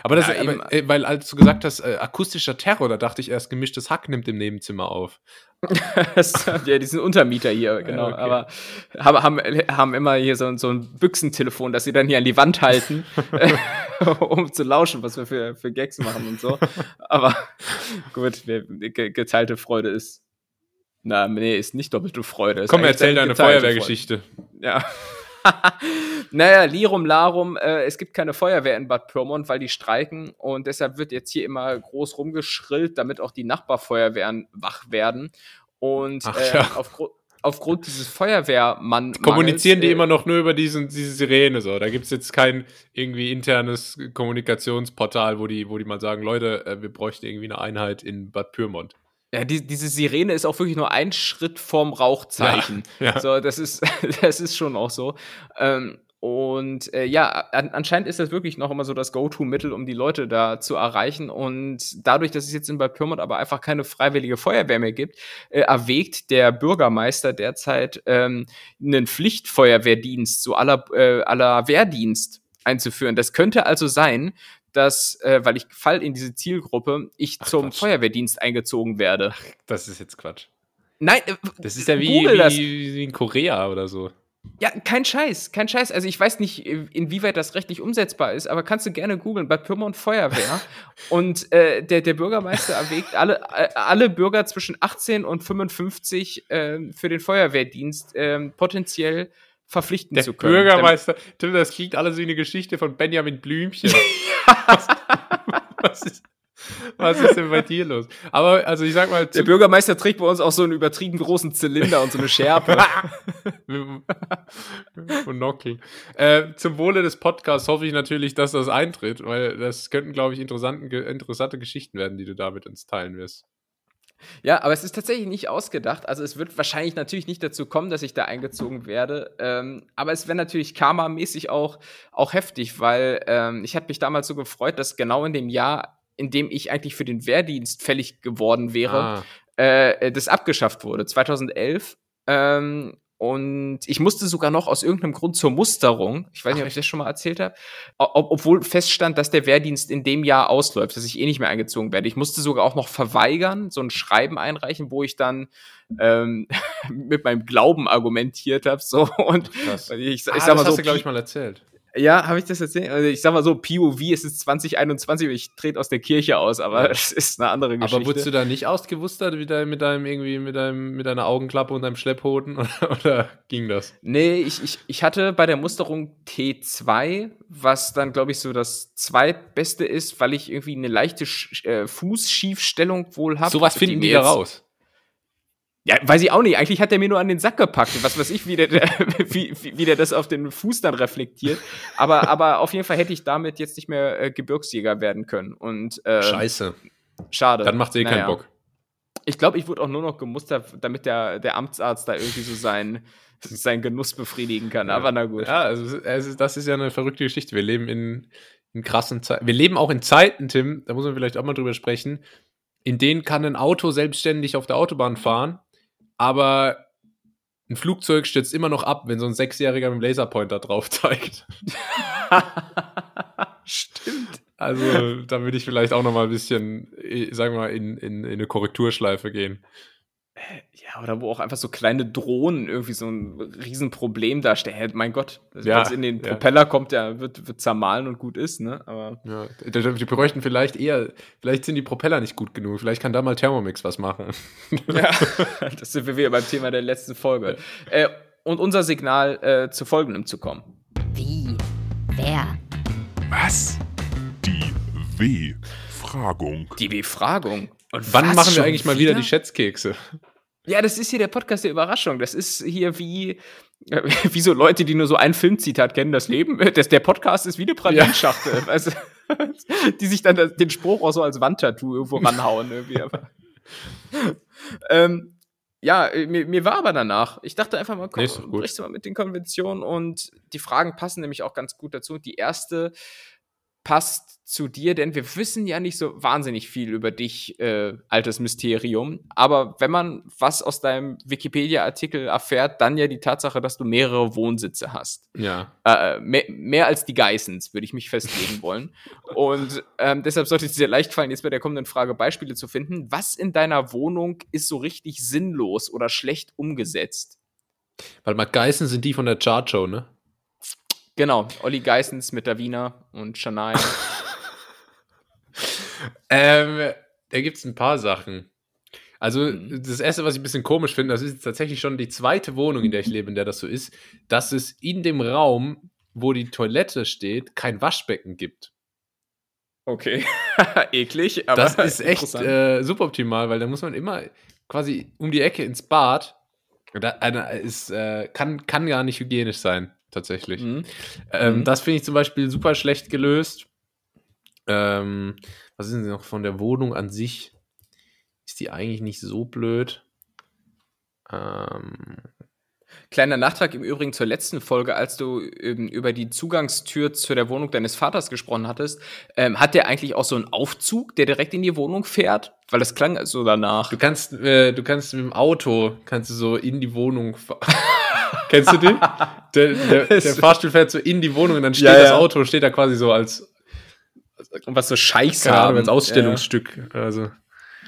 Aber das, ja, aber, äh, weil als du gesagt hast, äh, akustischer Terror, da dachte ich erst, gemischtes Hack nimmt im Nebenzimmer auf. ja, die sind Untermieter hier, genau. Ja, okay. Aber haben, haben, haben immer hier so, so ein Büchsentelefon, das sie dann hier an die Wand halten, um zu lauschen, was wir für, für Gags machen und so. Aber gut, geteilte Freude ist. Na, nee, ist nicht doppelte Freude. Komm, erzähl deine Feuerwehrgeschichte. Ja. naja, Lirum Larum, äh, es gibt keine Feuerwehr in Bad Pyrmont, weil die streiken und deshalb wird jetzt hier immer groß rumgeschrillt, damit auch die Nachbarfeuerwehren wach werden. Und Ach, äh, ja. aufgrund aufgrund dieses Feuerwehrmann. Kommunizieren die äh, immer noch nur über diesen, diese Sirene so. Da gibt es jetzt kein irgendwie internes Kommunikationsportal, wo die, wo die mal sagen, Leute, äh, wir bräuchten irgendwie eine Einheit in Bad Pyrmont. Ja, die, diese Sirene ist auch wirklich nur ein Schritt vorm Rauchzeichen. Ja, ja. So, das ist, das ist schon auch so. Ähm, und äh, ja, an, anscheinend ist das wirklich noch immer so das Go-To-Mittel, um die Leute da zu erreichen. Und dadurch, dass es jetzt in Bad Pyrmont aber einfach keine freiwillige Feuerwehr mehr gibt, äh, erwägt der Bürgermeister derzeit ähm, einen Pflichtfeuerwehrdienst, so aller, äh, aller Wehrdienst einzuführen. Das könnte also sein, dass, äh, weil ich fall in diese Zielgruppe, ich Ach, zum Quatsch. Feuerwehrdienst eingezogen werde. Ach, das ist jetzt Quatsch. Nein, äh, das ist ja wie, wie, wie in Korea oder so. Ja, kein Scheiß, kein Scheiß. Also ich weiß nicht, inwieweit das rechtlich umsetzbar ist, aber kannst du gerne googeln, bei Pyrmont Feuerwehr. und äh, der, der Bürgermeister erwägt, alle, äh, alle Bürger zwischen 18 und 55 äh, für den Feuerwehrdienst ähm, potenziell verpflichten der zu können. Bürgermeister, Tim, das klingt alles wie eine Geschichte von Benjamin Blümchen. was, ist, was ist denn bei dir los? Aber, also ich sag mal. Der Bürgermeister trägt bei uns auch so einen übertrieben großen Zylinder und so eine Schärpe. Monokel. Äh, zum Wohle des Podcasts hoffe ich natürlich, dass das eintritt, weil das könnten, glaube ich, interessante Geschichten werden, die du da mit uns teilen wirst. Ja, aber es ist tatsächlich nicht ausgedacht. Also es wird wahrscheinlich natürlich nicht dazu kommen, dass ich da eingezogen werde. Ähm, aber es wäre natürlich karma-mäßig auch, auch heftig, weil ähm, ich hatte mich damals so gefreut, dass genau in dem Jahr, in dem ich eigentlich für den Wehrdienst fällig geworden wäre, ah. äh, das abgeschafft wurde. 2011. Ähm, und ich musste sogar noch aus irgendeinem Grund zur Musterung, ich weiß nicht, Ach, ob ich das schon mal erzählt habe, ob, obwohl feststand, dass der Wehrdienst in dem Jahr ausläuft, dass ich eh nicht mehr eingezogen werde. Ich musste sogar auch noch verweigern, so ein Schreiben einreichen, wo ich dann ähm, mit meinem Glauben argumentiert habe. So, und Krass. ich, ich ah, sag mal das so, hast du, glaube ich, mal erzählt. Ja, habe ich das erzählt? Also ich sag mal so, POV es ist 2021 und ich trete aus der Kirche aus, aber es ist eine andere Geschichte. Aber wurdest du da nicht ausgewustert mit deinem, mit deinem irgendwie mit deinem mit deiner Augenklappe und deinem Schlepphoden oder, oder ging das? Nee, ich, ich, ich hatte bei der Musterung T2, was dann, glaube ich, so das zweitbeste ist, weil ich irgendwie eine leichte Sch äh, Fußschiefstellung wohl habe. Sowas finden die da raus. Ja, weiß ich auch nicht. Eigentlich hat er mir nur an den Sack gepackt. Was weiß ich, wie der, der, wie, wie der das auf den Fuß dann reflektiert. Aber, aber auf jeden Fall hätte ich damit jetzt nicht mehr äh, Gebirgsjäger werden können. Und äh, Scheiße. schade. Dann macht's eh Naja. keinen Bock. Ich glaube, ich wurde auch nur noch gemustert, damit der, der Amtsarzt da irgendwie so seinen, seinen Genuss befriedigen kann. Aber na gut. Ja, also ist, das ist ja eine verrückte Geschichte. Wir leben in, in krassen Zeiten. Wir leben auch in Zeiten, Tim, da muss man vielleicht auch mal drüber sprechen, in denen kann ein Auto selbstständig auf der Autobahn fahren, aber ein Flugzeug stürzt immer noch ab, wenn so ein Sechsjähriger mit dem Laserpointer drauf zeigt. Stimmt. Also da würde ich vielleicht auch noch mal ein bisschen, sagen wir mal, in, in, in eine Korrekturschleife gehen. Ja, oder wo auch einfach so kleine Drohnen irgendwie so ein Riesenproblem darstellen. Mein Gott, also Ja, wenn es in den ja. Propeller kommt, ja, wird, wird zermahlen und gut ist, ne? Aber Ja, die, bräuchten vielleicht eher, vielleicht sind die Propeller nicht gut genug. Vielleicht kann da mal Thermomix was machen. ja, das sind wir wieder beim Thema der letzten Folge. Äh, und unser Signal, äh, zu folgendem zu kommen. Wie? Wer? Was? Die W-Fragung. Die Befragung. Und Wann was, machen wir eigentlich mal wieder die Schätzkekse? Ja, das ist hier der Podcast der Überraschung. Das ist hier wie, äh, wie so Leute, die nur so ein Filmzitat kennen, das Leben. äh, Das, der Podcast ist wie eine Pralinenschachtel. Also, die sich dann den Spruch auch so als Wandtattoo irgendwo ranhauen. Irgendwie. Aber, ähm, ja, äh, mir, mir war aber danach. Ich dachte einfach mal, komm, Nee, brichst du mal mit den Konventionen und die Fragen passen nämlich auch ganz gut dazu. Die erste passt zu dir, denn wir wissen ja nicht so wahnsinnig viel über dich, äh, altes Mysterium. Aber wenn man was aus deinem Wikipedia-Artikel erfährt, dann ja die Tatsache, dass du mehrere Wohnsitze hast. Ja. Äh, mehr, mehr als die Geissens, würde ich mich festlegen wollen. Und ähm, deshalb sollte es dir leicht fallen, jetzt bei der kommenden Frage Beispiele zu finden. Was in deiner Wohnung ist so richtig sinnlos oder schlecht umgesetzt? Weil mal Geißen sind die von der Chart-Show, ne? Genau, Olli Geissens mit Davina und Shania. Ähm, da gibt es ein paar Sachen. Also, Mhm. das erste, was ich ein bisschen komisch finde, das ist jetzt tatsächlich schon die zweite Wohnung, in der ich lebe, in der das so ist, dass es in dem Raum, wo die Toilette steht, kein Waschbecken gibt. Okay, eklig, aber Das ist echt äh, suboptimal, weil da muss man immer quasi um die Ecke ins Bad. Da, äh, ist, äh, kann, kann gar nicht hygienisch sein, tatsächlich. Mhm. Ähm, Mhm. Das finde ich zum Beispiel super schlecht gelöst. Ähm, was ist denn noch von der Wohnung an sich? Ist die eigentlich nicht so blöd? Ähm, Kleiner Nachtrag im Übrigen zur letzten Folge, als du ähm, über die Zugangstür zu der Wohnung deines Vaters gesprochen hattest. Ähm, hat der eigentlich auch so einen Aufzug, der direkt in die Wohnung fährt? Weil das klang so danach. du kannst, äh, du kannst mit dem Auto kannst du so in die Wohnung. fa- Kennst du den? Der, der, der Fahrstuhl fährt so in die Wohnung und dann steht Ja, das ja. Auto steht da quasi so als, Und was so Scheichs keine Ahnung, haben. als Ausstellungsstück. Also Ja.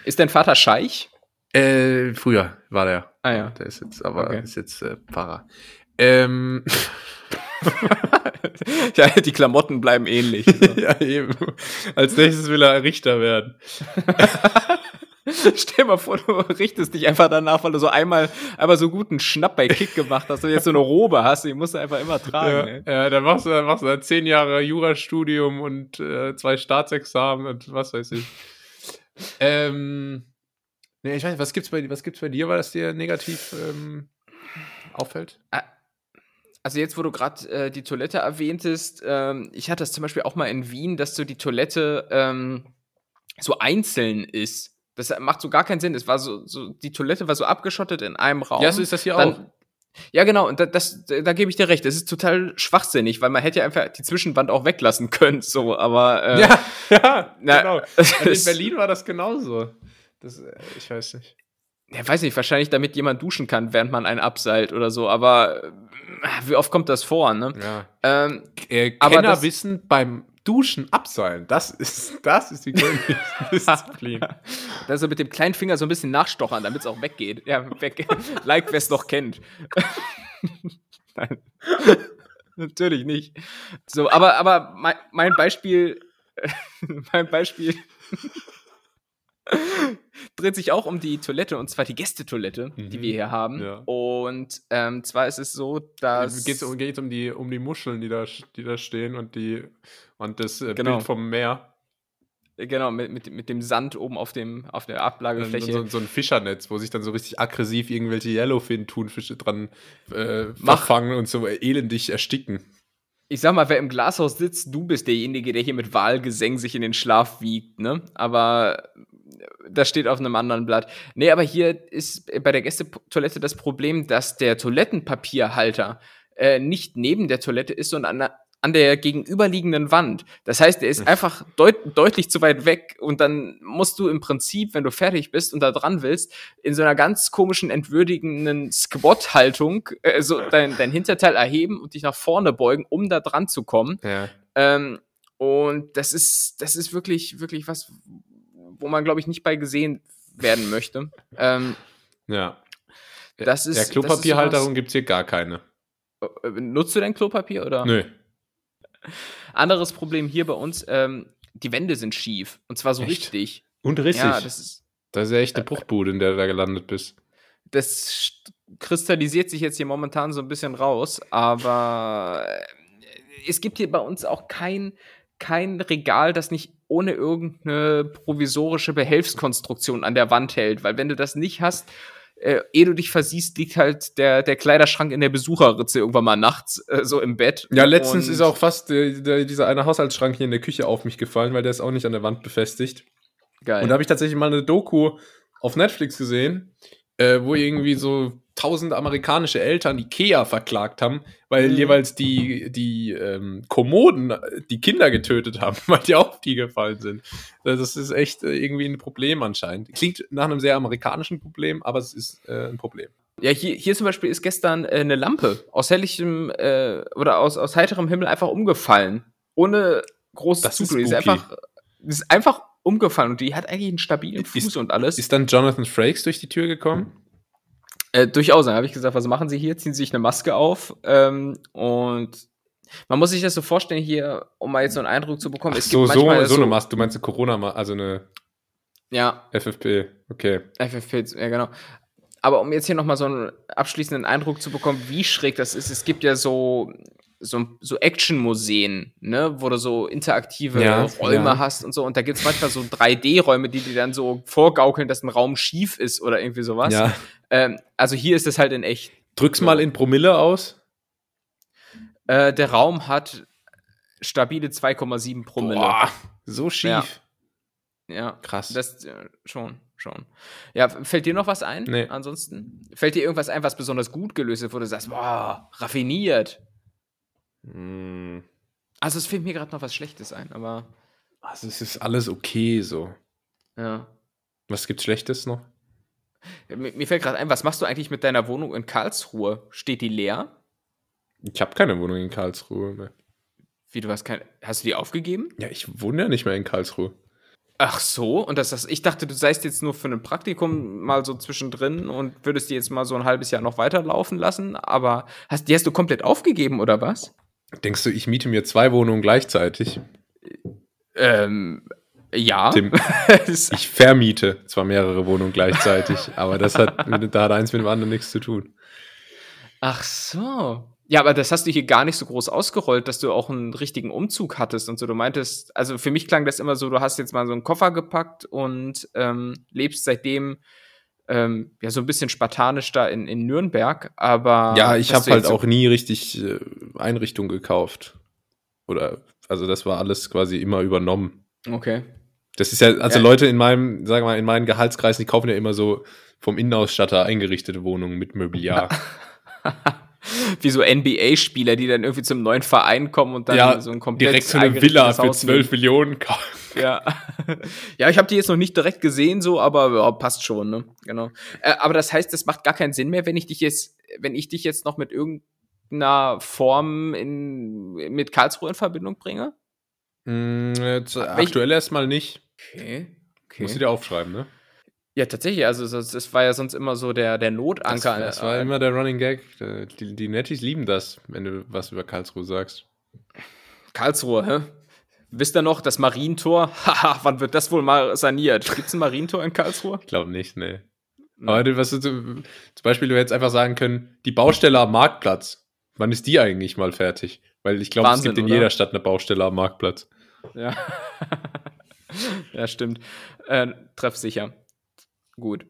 Ist dein Vater Scheich? Äh, früher war der. Ah ja. Der ist jetzt, aber Okay. ist jetzt äh, Pfarrer. Ähm, ja, die Klamotten bleiben ähnlich. ja, eben. Als nächstes will er Richter werden. Stell mal vor, du richtest dich einfach danach, weil du so einmal, einmal so guten Schnapp bei Kick gemacht hast und jetzt so eine Robe hast, die musst du einfach immer tragen. Ja, ja, dann machst du, dann machst du dann zehn Jahre Jurastudium und äh, zwei Staatsexamen und was weiß ich. Ähm, nee, ich weiß nicht, was gibt's bei, was gibt's bei dir, weil das dir negativ ähm, auffällt? Also jetzt, wo du gerade äh, die Toilette erwähntest, ähm, ich hatte das zum Beispiel auch mal in Wien, dass so die Toilette ähm, so einzeln ist. Das macht so gar keinen Sinn. Es war so, so die Toilette war so abgeschottet in einem Raum. Ja, so ist das hier Dann- auch. Ja, genau, und da, das, da gebe ich dir recht. Das ist total schwachsinnig, weil man hätte ja einfach die Zwischenwand auch weglassen können, so, aber äh, Ja, ja, na, genau. Also in Berlin war das genauso. Das, äh, ich weiß nicht. Ja, weiß nicht, wahrscheinlich damit jemand duschen kann, während man einen abseilt oder so, aber äh, wie oft kommt das vor, ne? Ja. Ähm, Äh, Aber Kenner das- wissen beim Duschen abseilen. Das ist, das ist die Königsdisziplin. da so mit dem kleinen Finger so ein bisschen nachstochern, damit es auch weggeht. Ja, weg. like, wer es noch kennt. Nein. Natürlich nicht. So, aber, aber mein, mein Beispiel, mein Beispiel dreht sich auch um die Toilette und zwar die Gästetoilette, die Mhm. wir hier haben. Ja. Und ähm, zwar ist es so, dass. Geht es um, geht's um, die, um die Muscheln, die da, die da stehen und, die, und das äh, Genau. Bild vom Meer. Genau, mit, mit, mit dem Sand oben auf, dem, auf der Ablagefläche. so, so ein Fischernetz, wo sich dann so richtig aggressiv irgendwelche Yellowfin-Thunfische dran äh, verfangen und so elendig ersticken. ich sag mal, wer im Glashaus sitzt, du bist derjenige, der hier mit Wahlgesängen sich in den Schlaf wiegt, ne? Aber das steht auf einem anderen Blatt. Nee, aber hier ist bei der Gästetoilette das Problem, dass der Toilettenpapierhalter äh, nicht neben der Toilette ist, sondern an der, an der gegenüberliegenden Wand. Das heißt, er ist einfach deut deutlich zu weit weg und dann musst du im Prinzip, wenn du fertig bist und da dran willst, in so einer ganz komischen, entwürdigenden Squat-Haltung äh, so dein, dein Hinterteil erheben und dich nach vorne beugen, um da dran zu kommen. Ja. Ähm, und das ist, das ist wirklich, wirklich was, wo man, glaube ich, nicht bei gesehen werden möchte. Ähm, ja. das ist. Ja, Klopapierhalterung gibt es hier gar keine. Äh, Nutzt du denn Klopapier oder? Nö. Anderes Problem hier bei uns, ähm, die Wände sind schief. Und zwar so Echt? richtig. Und rissig. Ja, das ist. das ist ja echt eine Bruchbude, in der du da gelandet bist. Das st- kristallisiert sich jetzt hier momentan so ein bisschen raus, aber äh, es gibt hier bei uns auch kein, kein Regal, das nicht ohne irgendeine provisorische Behelfskonstruktion an der Wand hält, weil wenn du das nicht hast, äh, ehe du dich versiehst, liegt halt der, der Kleiderschrank in der Besucherritze irgendwann mal nachts äh, so im Bett. Ja, letztens Und- ist auch fast äh, der, dieser eine Haushaltsschrank hier in der Küche auf mich gefallen, weil der ist auch nicht an der Wand befestigt. geil. Und da habe ich tatsächlich mal eine Doku auf Netflix gesehen, äh, wo irgendwie so tausend amerikanische Eltern Ikea verklagt haben, weil Mhm. jeweils die, die ähm, Kommoden äh, die Kinder getötet haben, weil die auf die gefallen sind. Also Das ist echt äh, irgendwie ein Problem anscheinend. Klingt nach einem sehr amerikanischen Problem, aber es ist äh, ein Problem. Ja, hier, hier zum Beispiel ist gestern äh, eine Lampe aus helligem äh, oder aus, aus heiterem Himmel einfach umgefallen. Ohne großes Das ist ist einfach, ist einfach umgefallen und die hat eigentlich einen stabilen Ist- Fuß und alles. Ist dann Jonathan Frakes durch die Tür gekommen? äh, durchaus, dann habe ich gesagt, was machen Sie hier? Ziehen Sie sich eine Maske auf ähm, und man muss sich das so vorstellen hier, um mal jetzt so einen Eindruck zu bekommen. Ach es so, gibt so, manchmal so eine Maske. Du meinst eine Corona, also eine Ja, FFP. Okay. FFP, ja genau. Aber um jetzt hier nochmal so einen abschließenden Eindruck zu bekommen, wie schräg das ist, es gibt ja so, so, so Action-Museen, ne, wo du so interaktive Ja, Räume ja. hast und so. Und da gibt's manchmal so 3D-Räume, die dir dann so vorgaukeln, dass ein Raum schief ist oder irgendwie sowas. Ja. Ähm, also hier ist es halt in echt. Drück's mal in Promille aus. Äh, der Raum hat stabile 2,7 Promille. Boah, so schief. Ja, Krass. das äh, schon, schon. Ja, fällt dir noch was ein? Nee. Ansonsten? Fällt dir irgendwas ein, was besonders gut gelöst ist, wo du sagst, boah, raffiniert. Hm. Also es fällt mir gerade noch was Schlechtes ein, aber Also es ist alles okay so. ja. Was gibt's Schlechtes noch? Mir, mir fällt gerade ein, was machst du eigentlich mit deiner Wohnung in Karlsruhe? Steht die leer? Ich habe keine Wohnung in Karlsruhe mehr. Wie du hast keine. Hast du die aufgegeben? Ja, ich wohne ja nicht mehr in Karlsruhe. Ach so, und das, das ich dachte, du seist jetzt nur für ein Praktikum mal so zwischendrin und würdest die jetzt mal so ein halbes Jahr noch weiterlaufen lassen, aber hast, die hast du komplett aufgegeben, oder was? Denkst du, ich miete mir zwei Wohnungen gleichzeitig? Ähm, ja. Tim, ich vermiete zwar mehrere Wohnungen gleichzeitig, aber das hat, da hat eins mit dem anderen nichts zu tun. Ach so. Ja, aber das hast du hier gar nicht so groß ausgerollt, dass du auch einen richtigen Umzug hattest und so. Du meintest, also für mich klang das immer so, du hast jetzt mal so einen Koffer gepackt und ähm, lebst seitdem ähm, ja so ein bisschen spartanisch da in, in Nürnberg, aber. Ja, ich habe halt so- auch nie richtig äh, Einrichtung gekauft. Oder, also das war alles quasi immer übernommen. Okay. Das ist ja, also Ja. Leute in meinem, sagen wir mal, in meinen Gehaltskreisen, die kaufen ja immer so vom Innenausstatter eingerichtete Wohnungen mit Mobiliar. Wie so NBA-Spieler, die dann irgendwie zum neuen Verein kommen und dann ja, so ein komplett direkt so eine Villa für Haus 12 nehmen. Millionen kaufen. Ja. ja, ich habe die jetzt noch nicht direkt gesehen, so, aber ja, passt schon, ne? Genau. Äh, aber das heißt, das macht gar keinen Sinn mehr, wenn ich dich jetzt, wenn ich dich jetzt noch mit irgendeiner Form in, mit Karlsruhe in Verbindung bringe? Mm, jetzt, aktuell erstmal nicht. Okay. okay. Musst du dir aufschreiben, ne? Ja, tatsächlich. Also, das, das war ja sonst immer so der, der Notanker. Das, das war immer der Running Gag. Die, die Netties lieben das, wenn du was über Karlsruhe sagst. Karlsruhe, hä? Wisst ihr noch, das Marientor? Haha, wann wird das wohl mal saniert? Gibt es ein Marientor in Karlsruhe? Ich glaube nicht, nee. Aber du, was du, zum Beispiel, du hättest einfach sagen können, die Baustelle am Marktplatz. Wann ist die eigentlich mal fertig? Weil ich glaube, es gibt in oder? jeder Stadt eine Baustelle am Marktplatz. Ja. ja, stimmt. Äh, treffsicher. Gut.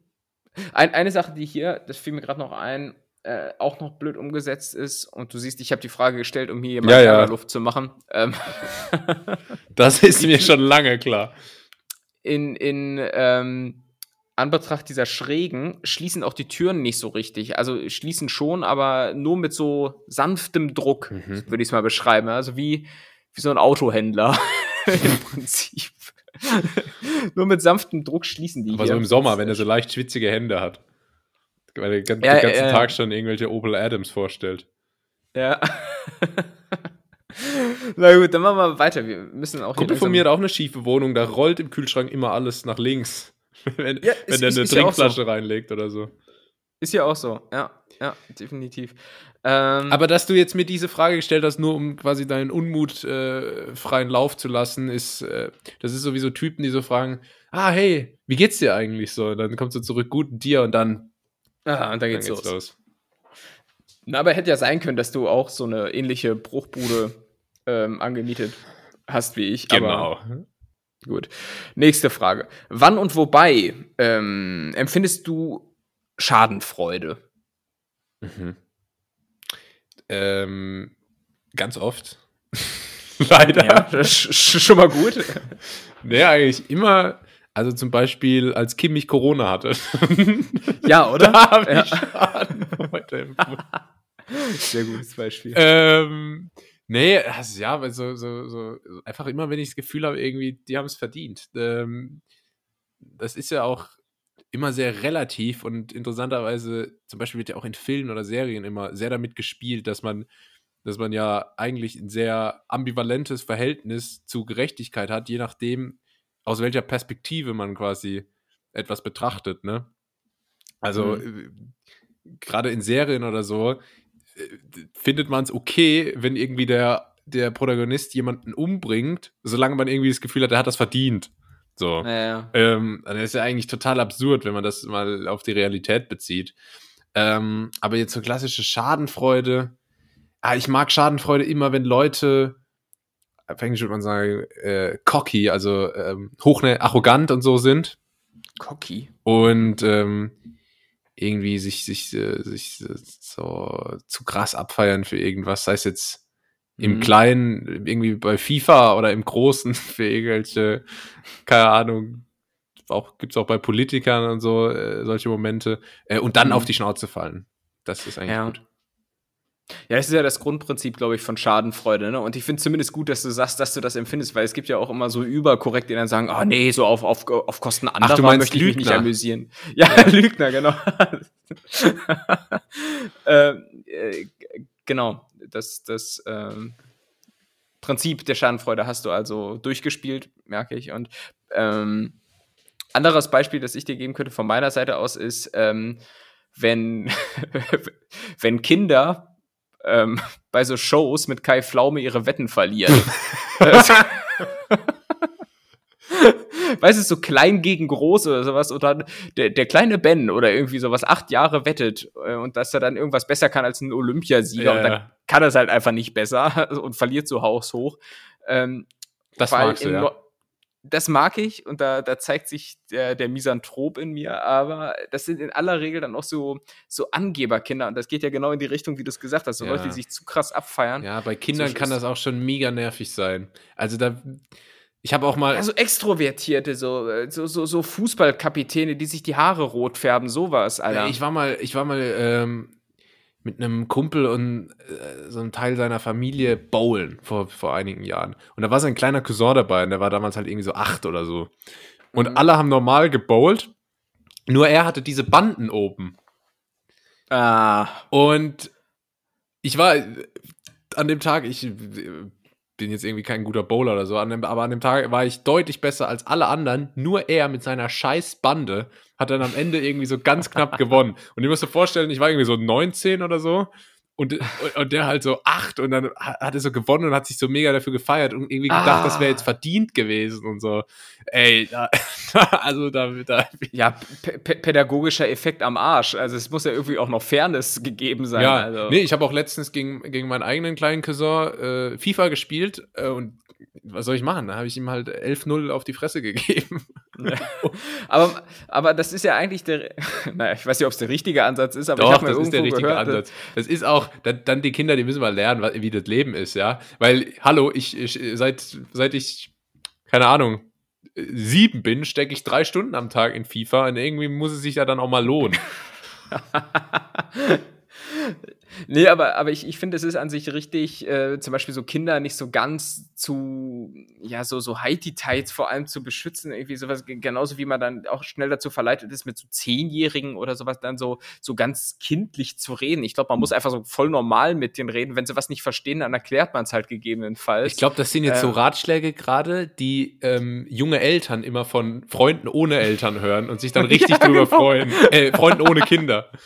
Ein, eine Sache, die hier, das fiel mir gerade noch ein, äh, auch noch blöd umgesetzt ist. Und du siehst, ich habe die Frage gestellt, um hier mal ja, ja. Luft zu machen. Ähm das ist mir schon lange klar. In, in ähm, Anbetracht dieser Schrägen schließen auch die Türen nicht so richtig. Also schließen schon, aber nur mit so sanftem Druck, mhm. würde ich es mal beschreiben. Also wie, wie so ein Autohändler im Prinzip. nur mit sanftem Druck schließen die. Aber hier. so im Sommer, wenn er so leicht schwitzige Hände hat. Weil er den, ja, ganzen äh, Tag schon irgendwelche Opel Adams vorstellt. Ja. Na gut, dann machen wir weiter. Wir müssen auch. Kumpel von mir hat auch eine schiefe Wohnung, da rollt im Kühlschrank immer alles nach links. wenn ja, wenn er eine Trinkflasche so. reinlegt oder so. Ist ja auch so, ja, ja, definitiv. Ähm, Aber dass du jetzt mir diese Frage gestellt hast, nur um quasi deinen Unmut äh, freien Lauf zu lassen, ist, äh, das ist sowieso Typen, die so fragen, ah, hey, wie geht's dir eigentlich so? Und dann kommst du zurück, gut, dir und dann. Aha, und dann geht's, dann geht's los. los. Na, aber hätte ja sein können, dass du auch so eine ähnliche Bruchbude ähm, angemietet hast wie ich. Genau. Aber Gut. Nächste Frage. Wann und wobei ähm, empfindest du Schadenfreude? Mhm. Ähm, ganz oft. Leider. Ja, das ist schon mal gut. nee, eigentlich immer. Also zum Beispiel, als Kim mich Corona hatte. ja, oder? da habe ich Schadenfreude Sehr gutes Beispiel. Ähm, Nee, also ja, weil so, so, so, einfach immer, wenn ich das Gefühl habe, irgendwie, die haben es verdient. Ähm, das ist ja auch immer sehr relativ und interessanterweise, zum Beispiel wird ja auch in Filmen oder Serien immer sehr damit gespielt, dass man, dass man ja eigentlich ein sehr ambivalentes Verhältnis zu Gerechtigkeit hat, je nachdem, aus welcher Perspektive man quasi etwas betrachtet, ne? Also, mhm. Äh, gerade in Serien oder so, findet man es okay, wenn irgendwie der, der Protagonist jemanden umbringt, solange man irgendwie das Gefühl hat, er hat das verdient. So. Ja, ja. Ähm, das ist ja eigentlich total absurd, wenn man das mal auf die Realität bezieht. Ähm, aber jetzt so klassische Schadenfreude. Ah, ich mag Schadenfreude immer, wenn Leute, auf Englisch würde man sagen, äh, cocky, also ähm, hoch arrogant und so sind. Cocky. Und ähm, irgendwie sich, sich, äh, sich so zu krass abfeiern für irgendwas, sei es jetzt im mhm. Kleinen, irgendwie bei FIFA oder im Großen für irgendwelche, keine Ahnung, auch, gibt es auch bei Politikern und so äh, solche Momente, äh, und dann mhm. auf die Schnauze fallen. Das ist eigentlich ja. gut. Ja, das ist ja das Grundprinzip, glaube ich, von Schadenfreude. Ne? Und ich finde zumindest gut, dass du sagst, dass du das empfindest, weil es gibt ja auch immer so überkorrekt, die dann sagen, oh nee, so auf, auf, auf Kosten anderer Ach, möchte ich Lügner. mich nicht amüsieren. Ja, ja. Lügner, genau. ähm, äh, genau, das, das ähm, Prinzip der Schadenfreude hast du also durchgespielt, merke ich. Und ähm, anderes Beispiel, das ich dir geben könnte von meiner Seite aus, ist, ähm, wenn, wenn Kinder ähm, bei so Shows mit Kai Pflaume ihre Wetten verlieren. weißt du, so klein gegen groß oder sowas. Und dann der, der kleine Ben oder irgendwie sowas acht Jahre wettet äh, und dass er dann irgendwas besser kann als ein Olympiasieger. Ja, und dann ja. kann er es halt einfach nicht besser und verliert so haushoch. Ähm, das magst du, ja das mag ich und da, da zeigt sich der, der Misanthrop in mir, aber das sind in aller Regel dann auch so, so Angeberkinder und das geht ja genau in die Richtung, wie du es gesagt hast, so ja. Leute, die sich zu krass abfeiern. Ja, bei Kindern so kann das auch schon mega nervig sein. Also da, ich habe auch mal. Also Extrovertierte, so, so, so, so Fußballkapitäne, die sich die Haare rot färben, sowas, Alter. Ich war mal, ich war mal, ähm, mit einem Kumpel und äh, so einem Teil seiner Familie bowlen vor, vor einigen Jahren. Und da war sein kleiner Cousin dabei und der war damals halt irgendwie so acht oder so. Und Mhm. alle haben normal gebowlt, nur er hatte diese Banden oben. Ah, Und ich war äh, an dem Tag, ich äh, bin jetzt irgendwie kein guter Bowler oder so, aber an dem Tag war ich deutlich besser als alle anderen. Nur er mit seiner scheiß Bande hat dann am Ende irgendwie so ganz knapp gewonnen. Und ihr müsst euch vorstellen, ich war irgendwie so 19 oder so. Und, und, der halt so acht und dann ha- hat er so gewonnen und hat sich so mega dafür gefeiert und irgendwie gedacht, Ah. das wäre jetzt verdient gewesen und so. Ey, da, also da, da ja, pädagogischer Effekt am Arsch. Also es muss ja irgendwie auch noch Fairness gegeben sein. Ja, also. nee, ich habe auch letztens gegen, gegen meinen eigenen kleinen Cousin äh, FIFA gespielt äh, und was soll ich machen? Da habe ich ihm halt 11-0 auf die Fresse gegeben. Aber, aber das ist ja eigentlich der, naja, ich weiß nicht, ob es der richtige Ansatz ist, aber ich Doch, habe mir das ist der richtige gehört, Ansatz. Das ist auch, dann, dann die Kinder, die müssen mal lernen, wie das Leben ist, ja. Weil, hallo, ich, ich seit, seit ich, keine Ahnung, sieben bin, stecke ich drei Stunden am Tag in FIFA und irgendwie muss es sich ja dann auch mal lohnen. Nee, aber, aber ich, ich finde, es ist an sich richtig, äh, zum Beispiel so Kinder nicht so ganz zu, ja, so, so Heiti-Tights vor allem zu beschützen, irgendwie sowas, ge- genauso wie man dann auch schnell dazu verleitet ist, mit so Zehnjährigen oder sowas dann so, so ganz kindlich zu reden. Ich glaube, man muss einfach so voll normal mit denen reden. Wenn sie was nicht verstehen, dann erklärt man es halt gegebenenfalls. Ich glaube, das sind jetzt so Ähm. Ratschläge gerade, die ähm, junge Eltern immer von Freunden ohne Eltern hören und sich dann richtig drüber freuen. Äh, Freunden ohne Kinder.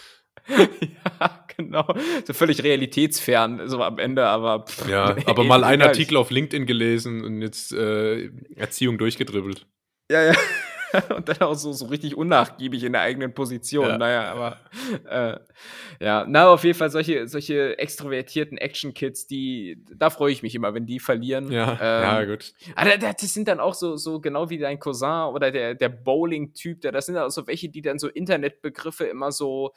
ja, genau. So völlig realitätsfern, so am Ende, aber. pff, Ja, aber mal einen. Artikel auf LinkedIn gelesen und jetzt äh, Erziehung durchgedribbelt. Ja, ja. Und dann auch so, so richtig unnachgiebig in der eigenen Position. Ja. Naja, aber äh, ja, na, auf jeden Fall solche, solche extrovertierten Action-Kids, die, da freue ich mich immer, wenn die verlieren. Ja, ähm, ja, gut. Aber da- das sind dann auch so, so genau wie dein Cousin oder der, der Bowling-Typ, das sind auch so welche, die dann so Internetbegriffe immer so,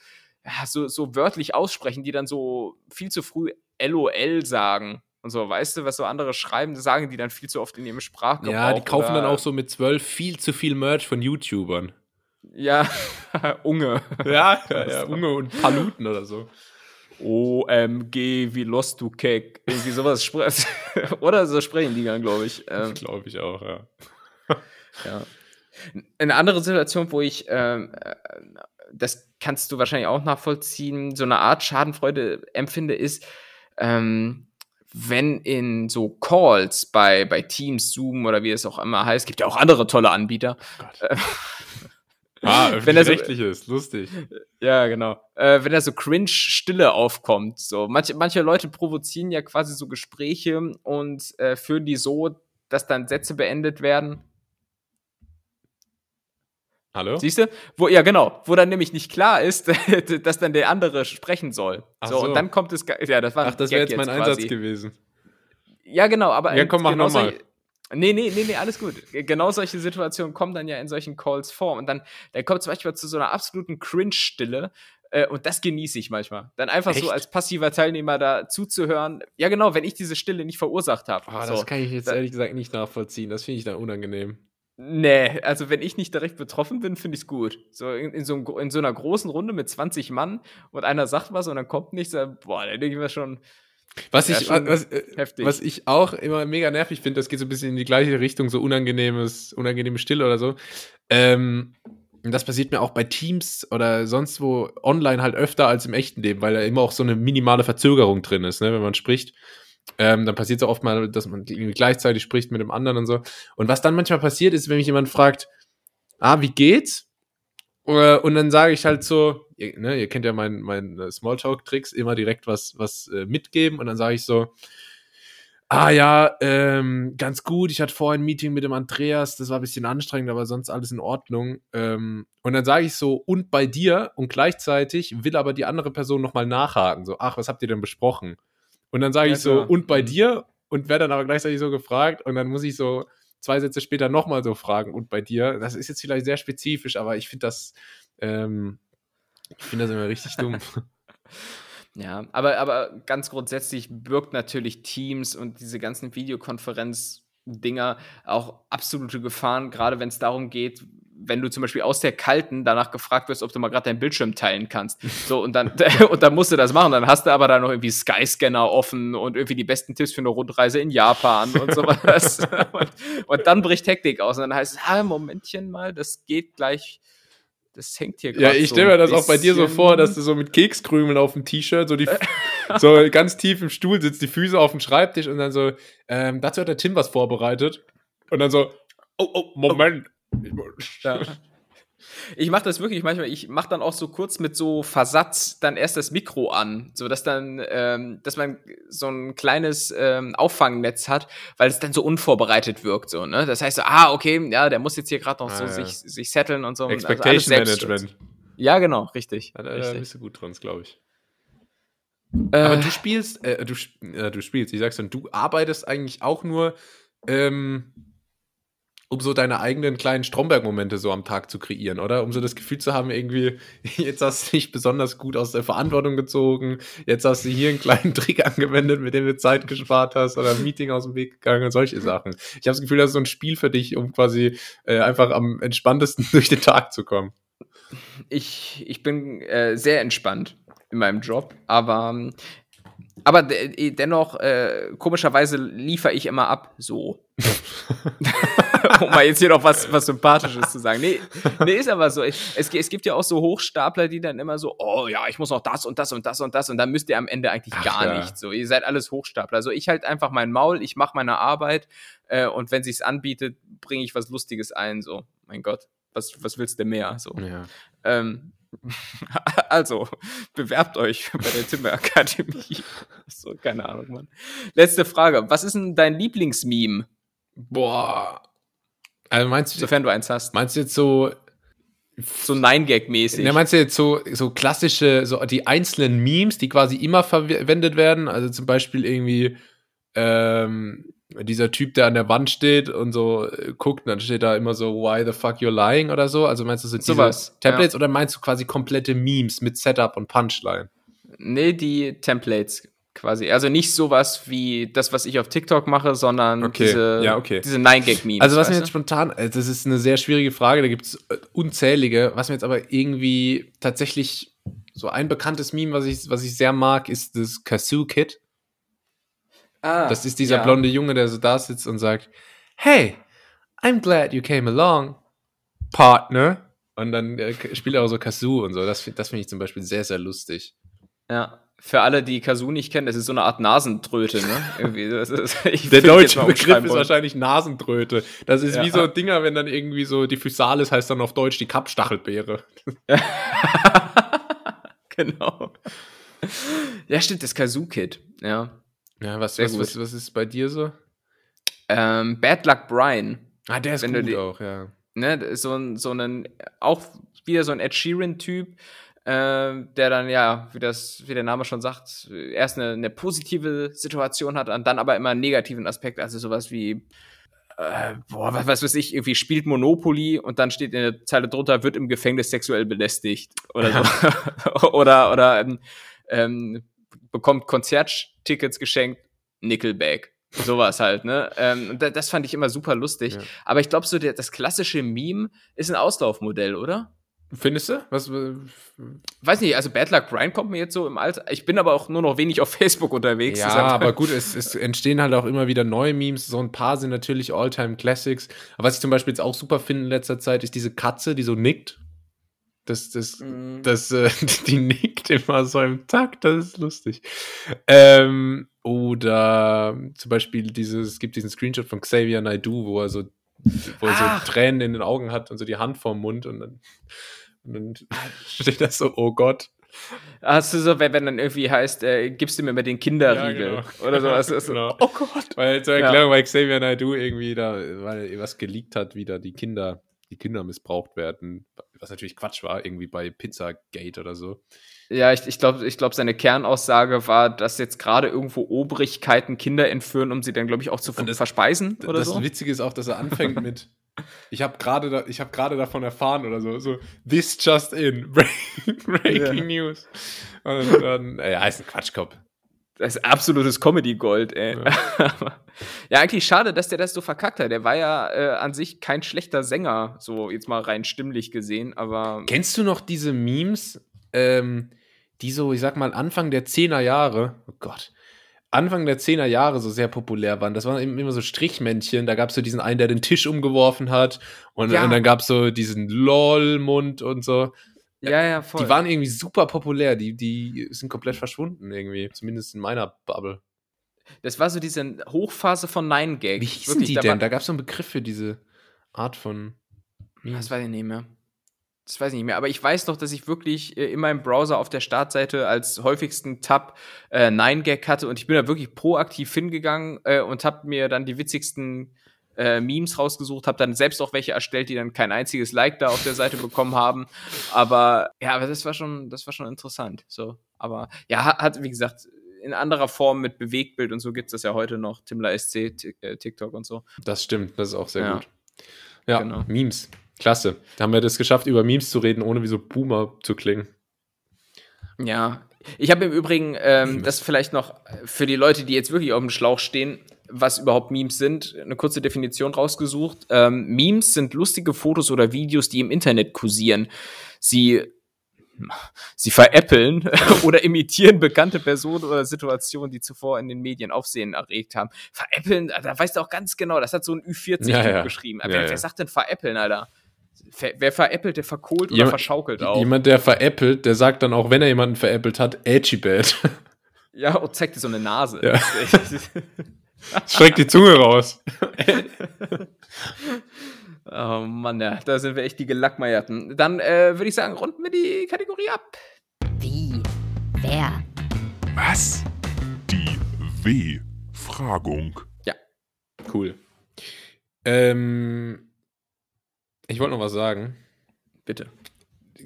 so, so wörtlich aussprechen, die dann so viel zu früh LOL sagen. Und so, weißt du, was so andere schreiben, sagen die dann viel zu oft in ihrem Sprachgebrauch. Ja, die kaufen dann auch so mit zwölf viel zu viel Merch von YouTubern. Ja, Unge. Ja, ja, ja Unge und Paluten oder so. OMG, wie lost du Keck. Irgendwie sowas. Oder so sprechen die dann, glaube ich. Ähm, Glaube ich auch, ja. ja. Eine andere Situation, wo ich, ähm, äh, das kannst du wahrscheinlich auch nachvollziehen, so eine Art Schadenfreude empfinde, ist, ähm, wenn in so Calls bei, bei Teams, Zoom oder wie es auch immer heißt, gibt ja auch andere tolle Anbieter, Ah, Wenn er so- öffentlich-rechtliches, lustig. Ja, genau. Äh, wenn da so Cringe-Stille aufkommt. So. Manche, manche Leute provozieren ja quasi so Gespräche und äh, führen die so, dass dann Sätze beendet werden. Hallo? Siehst du? Wo, ja, genau. Wo dann nämlich nicht klar ist, dass dann der andere sprechen soll. Ach so, so. und dann kommt es. Ja, das war Ach, das wäre jetzt mein quasi. Einsatz gewesen. Ja, genau, aber Ja, komm, mach genau noch mal. solche- Nee, nee, nee, nee, alles gut. Genau solche Situationen kommen dann ja in solchen Calls vor. Und dann, dann kommt zum Beispiel zu so einer absoluten Cringe-Stille. Äh, und das genieße ich manchmal. Dann einfach so Echt? als passiver Teilnehmer da zuzuhören. Ja, genau, wenn ich diese Stille nicht verursacht habe. Oh, so. das kann ich jetzt da- ehrlich gesagt nicht nachvollziehen. Das finde ich dann unangenehm. Nee, also wenn ich nicht direkt betroffen bin, finde ich es gut. So in, in, so einem in so einer großen Runde mit 20 Mann und einer sagt was und dann kommt nichts, dann, boah, dann denke ich mir schon, Was Ja, ich, schon was, äh, heftig. was ich auch immer mega nervig finde, das geht so ein bisschen in die gleiche Richtung, so unangenehmes, unangenehme Stille oder so. Ähm, das passiert mir auch bei Teams oder sonst wo online halt öfter als im echten Leben, weil da immer auch so eine minimale Verzögerung drin ist, ne, wenn man spricht. Ähm, dann passiert es auch oft mal, dass man irgendwie gleichzeitig spricht mit dem anderen und so. Und was dann manchmal passiert ist, wenn mich jemand fragt, ah, wie geht's? Äh, Und dann sage ich halt so, ihr, ne, ihr kennt ja meinen mein äh, Smalltalk-Tricks, immer direkt was, was äh, mitgeben. Und dann sage ich so, ah ja, ähm, ganz gut, ich hatte vorhin ein Meeting mit dem Andreas, das war ein bisschen anstrengend, aber sonst alles in Ordnung. Ähm, und dann sage ich so, und bei dir? Und gleichzeitig will aber die andere Person nochmal nachhaken, so, ach, was habt ihr denn besprochen? Und dann sage Ja, ich so, klar. und bei Mhm. dir? Und werde dann aber gleichzeitig so gefragt und dann muss ich so zwei Sätze später nochmal so fragen, und bei dir? Das ist jetzt vielleicht sehr spezifisch, aber ich finde das, ähm, ich finde das immer richtig dumm. Ja, aber, aber ganz grundsätzlich birgt natürlich Teams und diese ganzen Videokonferenz-Dinger auch absolute Gefahren, gerade wenn es darum geht, wenn du zum Beispiel aus der kalten danach gefragt wirst, ob du mal gerade deinen Bildschirm teilen kannst. So, und dann, und dann musst du das machen. Dann hast du aber da noch irgendwie Skyscanner offen und irgendwie die besten Tipps für eine Rundreise in Japan und sowas. und, und dann bricht Hektik aus. Und dann heißt es, ah, Momentchen mal, das geht gleich. Das hängt hier Ja, grad ich stelle mir das auch bei dir so vor, dass du so mit Kekskrümeln auf dem T-Shirt, so die so ganz tief im Stuhl sitzt, die Füße auf dem Schreibtisch und dann so, ähm, dazu hat der Tim was vorbereitet. Und dann so, oh, oh, Moment. Ja. Ich mache das wirklich manchmal, ich mache dann auch so kurz mit so Versatz dann erst das Mikro an, so dass dann, ähm, dass man so ein kleines ähm, Auffangnetz hat, weil es dann so unvorbereitet wirkt, so, ne? Das heißt so, ah, okay, ja, der muss jetzt hier gerade noch so Ah, ja. sich, sich setteln und so. also Expectation Selbstschutz. Management. Ja, genau, richtig. Da, da bist du gut dran, glaube ich. Äh, Aber du spielst, äh, du, äh, du spielst, ich sag's dann, du arbeitest eigentlich auch nur, ähm, um so deine eigenen kleinen Stromberg-Momente so am Tag zu kreieren, oder? Um so das Gefühl zu haben, irgendwie, jetzt hast du dich besonders gut aus der Verantwortung gezogen, jetzt hast du hier einen kleinen Trick angewendet, mit dem du Zeit gespart hast, oder ein Meeting aus dem Weg gegangen und solche Sachen. Ich habe das Gefühl, das ist so ein Spiel für dich, um quasi äh, einfach am entspanntesten durch den Tag zu kommen. ich, ich bin äh, sehr entspannt in meinem Job, aber, aber de dennoch, äh, komischerweise liefere ich immer ab, so. um mal jetzt hier noch was, was Sympathisches zu sagen. Nee, nee ist aber so. Es, es gibt ja auch so Hochstapler, die dann immer so, oh ja, ich muss noch das und das und das und das und dann müsst ihr am Ende eigentlich Ach gar ja. nicht. So, ihr seid alles Hochstapler. Also ich halt einfach mein Maul, ich mache meine Arbeit äh, und wenn sich's anbietet, bringe ich was Lustiges ein. So, mein Gott, was, was willst du mehr? So. Ja. Ähm, also, bewerbt euch bei der Timber Akademie. So, keine Ahnung, Mann. Letzte Frage. Was ist denn dein Lieblingsmeme, Boah. Also meinst du, sofern du eins hast? meinst du jetzt so, So Nine-Gag-mäßig. Ja, meinst du jetzt so, so klassische, so die einzelnen Memes, die quasi immer verwendet werden? Also zum Beispiel irgendwie ähm, dieser Typ, der an der Wand steht und so äh, guckt, und dann steht da immer so, why the fuck you're lying oder so. Also meinst du so diese Sowas, Templates oder meinst du quasi komplette Memes mit Setup und Punchline? nee, die Templates quasi. Also nicht sowas wie das, was ich auf TikTok mache, sondern Okay, diese, ja, okay. diese Nine-Gag-Memes. Also was mir jetzt spontan, äh, das ist eine sehr schwierige Frage, da gibt es unzählige. Was mir jetzt aber irgendwie tatsächlich so ein bekanntes Meme, was ich, was ich sehr mag, ist das Kazoo Kid. ah, Das ist dieser ja. blonde Junge, der so da sitzt und sagt, Hey, I'm glad you came along, Partner. Und dann äh, spielt er auch so Kazoo und so. Das, das finde ich zum Beispiel sehr, sehr lustig. Ja. Für alle, die Kazoo nicht kennen, das ist so eine Art Nasentröte, ne? Ist, Der deutsche Begriff ist wahrscheinlich Nasentröte. Das ist Ja. wie so Dinger, wenn dann irgendwie so die Physalis heißt dann auf Deutsch die Kappstachelbeere. genau. Ja, stimmt, das Kazoo-Kid. Ja. Ja, was, was, was, was ist bei dir so? Ähm, Bad Luck Brian. Ah, der ist Wenn gut die- auch, ja. Ne, so ein, so ein, auch wieder so ein Ed Sheeran-Typ, ähm, der dann, ja, wie das, wie der Name schon sagt, erst eine, eine positive Situation hat und dann aber immer einen negativen Aspekt, also sowas wie, äh, boah, was, was weiß ich, irgendwie spielt Monopoly und dann steht in der Zeile drunter, wird im Gefängnis sexuell belästigt oder so. oder, oder, ähm, ähm, bekommt Konzerttickets geschenkt, Nickelback. Sowas halt, ne? Ähm, das fand ich immer super lustig. Ja. Aber ich glaube, so der, das klassische Meme ist ein Auslaufmodell, oder? Findest du? Was, äh, Weiß nicht, also Bad Luck Brian kommt mir jetzt so im Alter. Ich bin aber auch nur noch wenig auf Facebook unterwegs. ja, aber gut, es, es entstehen halt auch immer wieder neue Memes. So ein paar sind natürlich Alltime Classics. Aber was ich zum Beispiel jetzt auch super finde in letzter Zeit, ist diese Katze, die so nickt. Das, das, Mhm. das, äh, die nickt immer so im Takt, das ist lustig. Ähm, oder zum Beispiel dieses, es gibt diesen Screenshot von Xavier Naidoo, wo er so, wo er Ach. so Tränen in den Augen hat und so die Hand vorm Mund und dann, und dann steht da so, oh Gott. Hast du so, wenn, wenn dann irgendwie heißt, äh, gibst du mir mal den Kinderriegel Ja, genau. oder sowas. ist so, Genau. Oh Gott. Weil zur Ja. Erklärung, weil Xavier Naidoo irgendwie da, weil was geleakt hat, wie da die Kinder, die Kinder missbraucht werden, was natürlich Quatsch war, irgendwie bei Pizzagate oder so. Ja, ich, ich glaube, ich glaub, seine Kernaussage war, dass jetzt gerade irgendwo Obrigkeiten Kinder entführen, um sie dann, glaube ich, auch zu das- verspeisen oder das so. Witzige ist auch, dass er anfängt mit ich habe gerade da, ich habe gerade davon erfahren oder so, so this just in breaking, breaking news. Und dann, äh, ja, ist ein Quatschkopf. Das ist absolutes Comedy-Gold, ey. Ja. ja. eigentlich schade, dass der das so verkackt hat. Der war ja äh, an sich kein schlechter Sänger, so jetzt mal rein stimmlich gesehen, aber. Kennst du noch diese Memes, ähm, die so, ich sag mal, Anfang der 10er Jahre, oh Gott, Anfang der 10er Jahre so sehr populär waren. Das waren immer so Strichmännchen. Da gab es so diesen einen, der den Tisch umgeworfen hat. Und, ja. und dann gab es so diesen LOL-Mund und so. Ja, ja, voll. Die waren irgendwie super populär. Die, die sind komplett verschwunden irgendwie. Zumindest in meiner Bubble. Das war so diese Hochphase von Nine Gag. Wie hießen Wirklich, die da denn? Da gab es so einen Begriff für diese Art von. Memes. Das weiß ich nicht mehr. Das weiß ich nicht mehr. Aber ich weiß noch, dass ich wirklich äh, in meinem Browser auf der Startseite als häufigsten Tab äh, Nine Gag hatte und ich bin da wirklich proaktiv hingegangen äh, und habe mir dann die witzigsten äh, Memes rausgesucht, habe dann selbst auch welche erstellt, die dann kein einziges Like da auf der Seite bekommen haben. Aber ja, aber das war schon, das war schon interessant. So, aber ja, hat, wie gesagt, in anderer Form mit Bewegtbild und so gibt es das ja heute noch. Timler SC, äh, TikTok und so. Das stimmt, das ist auch sehr ja. gut. Ja, genau. Memes. Klasse. Da haben wir das geschafft, über Memes zu reden, ohne wie so Boomer zu klingen. Ja. Ich habe im Übrigen ähm, das vielleicht noch für die Leute, die jetzt wirklich auf dem Schlauch stehen, was überhaupt Memes sind, eine kurze Definition rausgesucht. Ähm, Memes sind lustige Fotos oder Videos, die im Internet kursieren. Sie sie veräppeln oder imitieren bekannte Personen oder Situationen, die zuvor in den Medien Aufsehen erregt haben. Veräppeln, da weißt du auch ganz genau, das hat so ein Ü40 ja, ja. geschrieben. Ja, wer, wer, sagt denn veräppeln, Alter? Wer, wer veräppelt, der verkohlt oder verschaukelt auch. Jemand, der veräppelt, der sagt dann auch, wenn er jemanden veräppelt hat, edgy bad. Ja, und zeigt dir so eine Nase. Ja. Streckt die Zunge raus. oh Mann, ja, da sind wir echt die Gelackmeierten. Dann äh, würde ich sagen, runden wir die Kategorie ab. Wie? Wer? Was? Die W-Fragung. Ja, cool. Ähm, ich wollte noch was sagen. Bitte.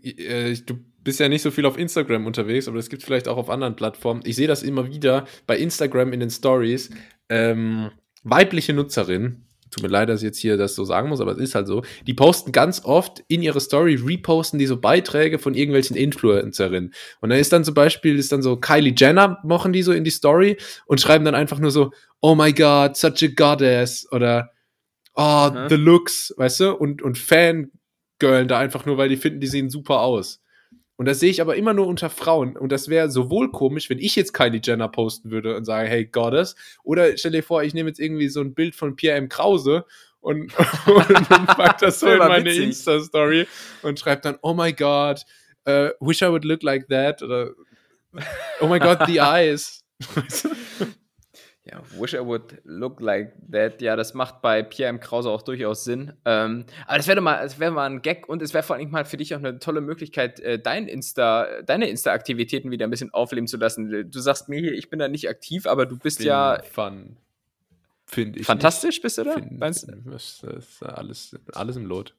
Äh, du bist ja nicht so viel auf Instagram unterwegs, aber es gibt vielleicht auch auf anderen Plattformen. Ich sehe das immer wieder bei Instagram in den Stories. Ähm, weibliche Nutzerinnen, tut mir leid, dass ich jetzt hier das so sagen muss, aber es ist halt so, die posten ganz oft in ihre Story, reposten die so Beiträge von irgendwelchen Influencerinnen. Und da ist dann zum Beispiel, ist dann so Kylie Jenner, machen die so in die Story und schreiben dann einfach nur so, oh my god, such a goddess oder oh, mhm. the looks, weißt du, und, und Fangirlen da einfach nur, weil die finden, die sehen super aus. Und das sehe ich aber immer nur unter Frauen. Und das wäre sowohl komisch, wenn ich jetzt Kylie Jenner posten würde und sage, hey Goddess, oder stell dir vor, ich nehme jetzt irgendwie so ein Bild von Pierre M. Krause und, und pack das so in meine Insta-Story und schreibe dann, oh my God, uh, wish I would look like that, oder oh my God, the eyes. Ja, wish I would look like that. Ja, das macht bei Pierre M. Krause auch durchaus Sinn. Ähm, aber das wäre mal, das mal ein Gag und es wäre vor allem mal für dich auch eine tolle Möglichkeit, äh, dein Insta, deine Insta-Aktivitäten wieder ein bisschen aufleben zu lassen. Du sagst mir hier, ich bin da nicht aktiv, aber du bist bin ja. Fun. Finde ich. Fantastisch nicht. bist du da? Find, das ist alles, alles im Lot.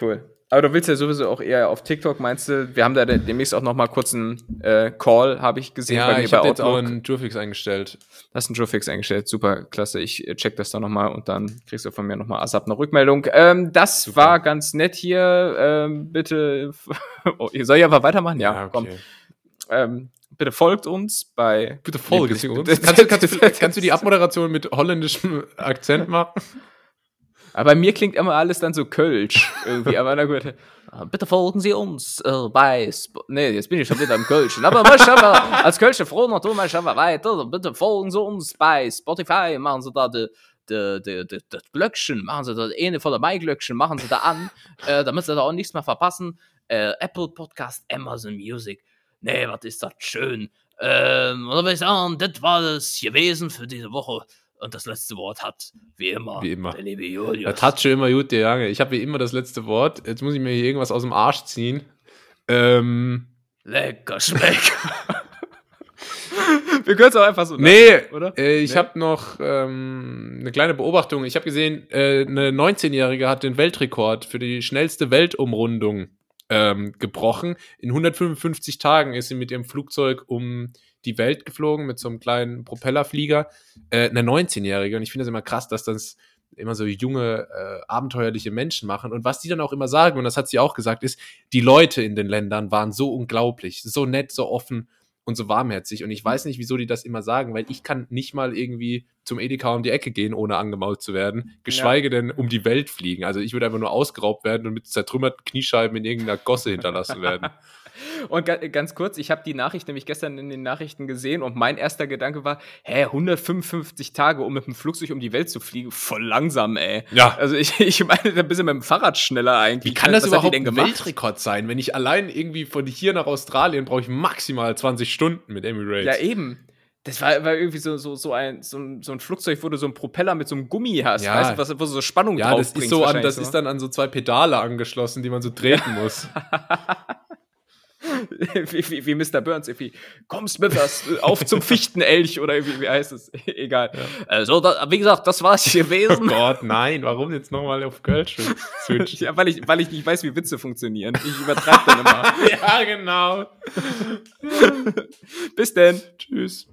Cool. Aber du willst ja sowieso auch eher auf TikTok, meinst du? Wir haben da demnächst auch noch mal kurz einen äh, Call, habe ich gesehen. Ja, bei mir ich habe jetzt auch einen Jurfix eingestellt. Hast einen Jurfix eingestellt, super, klasse. Ich äh, check das da noch mal und dann kriegst du von mir noch mal ASAP eine Rückmeldung. Ähm, das super. war ganz nett hier. Ähm, bitte, oh, soll ich aber weitermachen? Ja, ja okay. komm. Ähm, bitte folgt uns bei. Bitte folgt uns. Kannst kannst, du, kannst du die Abmoderation mit holländischem Akzent machen? Aber bei mir klingt immer alles dann so Kölsch irgendwie. Aber na gut. Ah, bitte folgen Sie uns äh, bei. Sp nee, jetzt bin ich schon wieder im Kölschen. Aber aber als Kölsche froh noch tun, möchte aber weiter. Bitte folgen Sie uns bei Spotify. Machen Sie da die das Glöckchen, machen Sie das eine von der Mai-Glöckchen, machen Sie da an, äh, damit Sie da auch nichts mehr verpassen. Äh, Apple Podcast, Amazon Music. Nee, was ist das schön. Ähm, oder würde ich sagen, das war das gewesen für diese Woche. Und das letzte Wort hat, wie immer, wie immer. der liebe Julius. Das hat schon immer gut, der Junge. Ich habe wie immer das letzte Wort. Jetzt muss ich mir hier irgendwas aus dem Arsch ziehen. Ähm. Lecker schmeckt. Wir können es auch einfach so. Nee, oder? Äh, ich nee? habe noch ähm, eine kleine Beobachtung. Ich habe gesehen, äh, eine 19-Jährige hat den Weltrekord für die schnellste Weltumrundung ähm, gebrochen. In 155 Tagen ist sie mit ihrem Flugzeug um die Welt geflogen mit so einem kleinen Propellerflieger. Äh, eine 19-Jährige. Und ich finde es immer krass, dass das immer so junge, äh, abenteuerliche Menschen machen. Und was die dann auch immer sagen, und das hat sie auch gesagt, ist, die Leute in den Ländern waren so unglaublich, so nett, so offen. und so warmherzig. Und ich weiß nicht, wieso die das immer sagen, weil ich kann nicht mal irgendwie zum Edeka um die Ecke gehen, ohne angemault zu werden, geschweige denn um die Welt fliegen. Also ich würde einfach nur ausgeraubt werden und mit zertrümmerten Kniescheiben in irgendeiner Gosse hinterlassen werden. Und ga ganz kurz, ich habe die Nachricht nämlich gestern in den Nachrichten gesehen und mein erster Gedanke war, hä, 155 Tage, um mit dem Flugzeug um die Welt zu fliegen, voll langsam, ey. Ja. Also ich, ich meine, da bist du mit dem Fahrrad schneller eigentlich. Wie kann das Was überhaupt ein? Weltrekord sein? Wenn ich allein irgendwie von hier nach Australien brauche ich maximal 20 Stunden mit Emirates. Ja, eben. Das war, war irgendwie so, so, so, ein, so, ein, so ein Flugzeug, wo du so einen Propeller mit so einem Gummi hast, Ja. weißt du, was, wo du so Spannung Ja, drauf das ist so an, das ist dann an so zwei Pedale angeschlossen, die man so treten muss. wie, wie, wie Mr. Burns irgendwie, komm Smithers, auf zum Fichtenelch oder wie, wie heißt es? Egal. Also, da, wie gesagt, das war's Oh gewesen. Gott, nein, warum jetzt nochmal auf Kölsch switchen? ja, weil, ich, weil ich nicht weiß, wie Witze funktionieren. Ich übertreibe dann immer. ja, genau. Bis denn. Tschüss.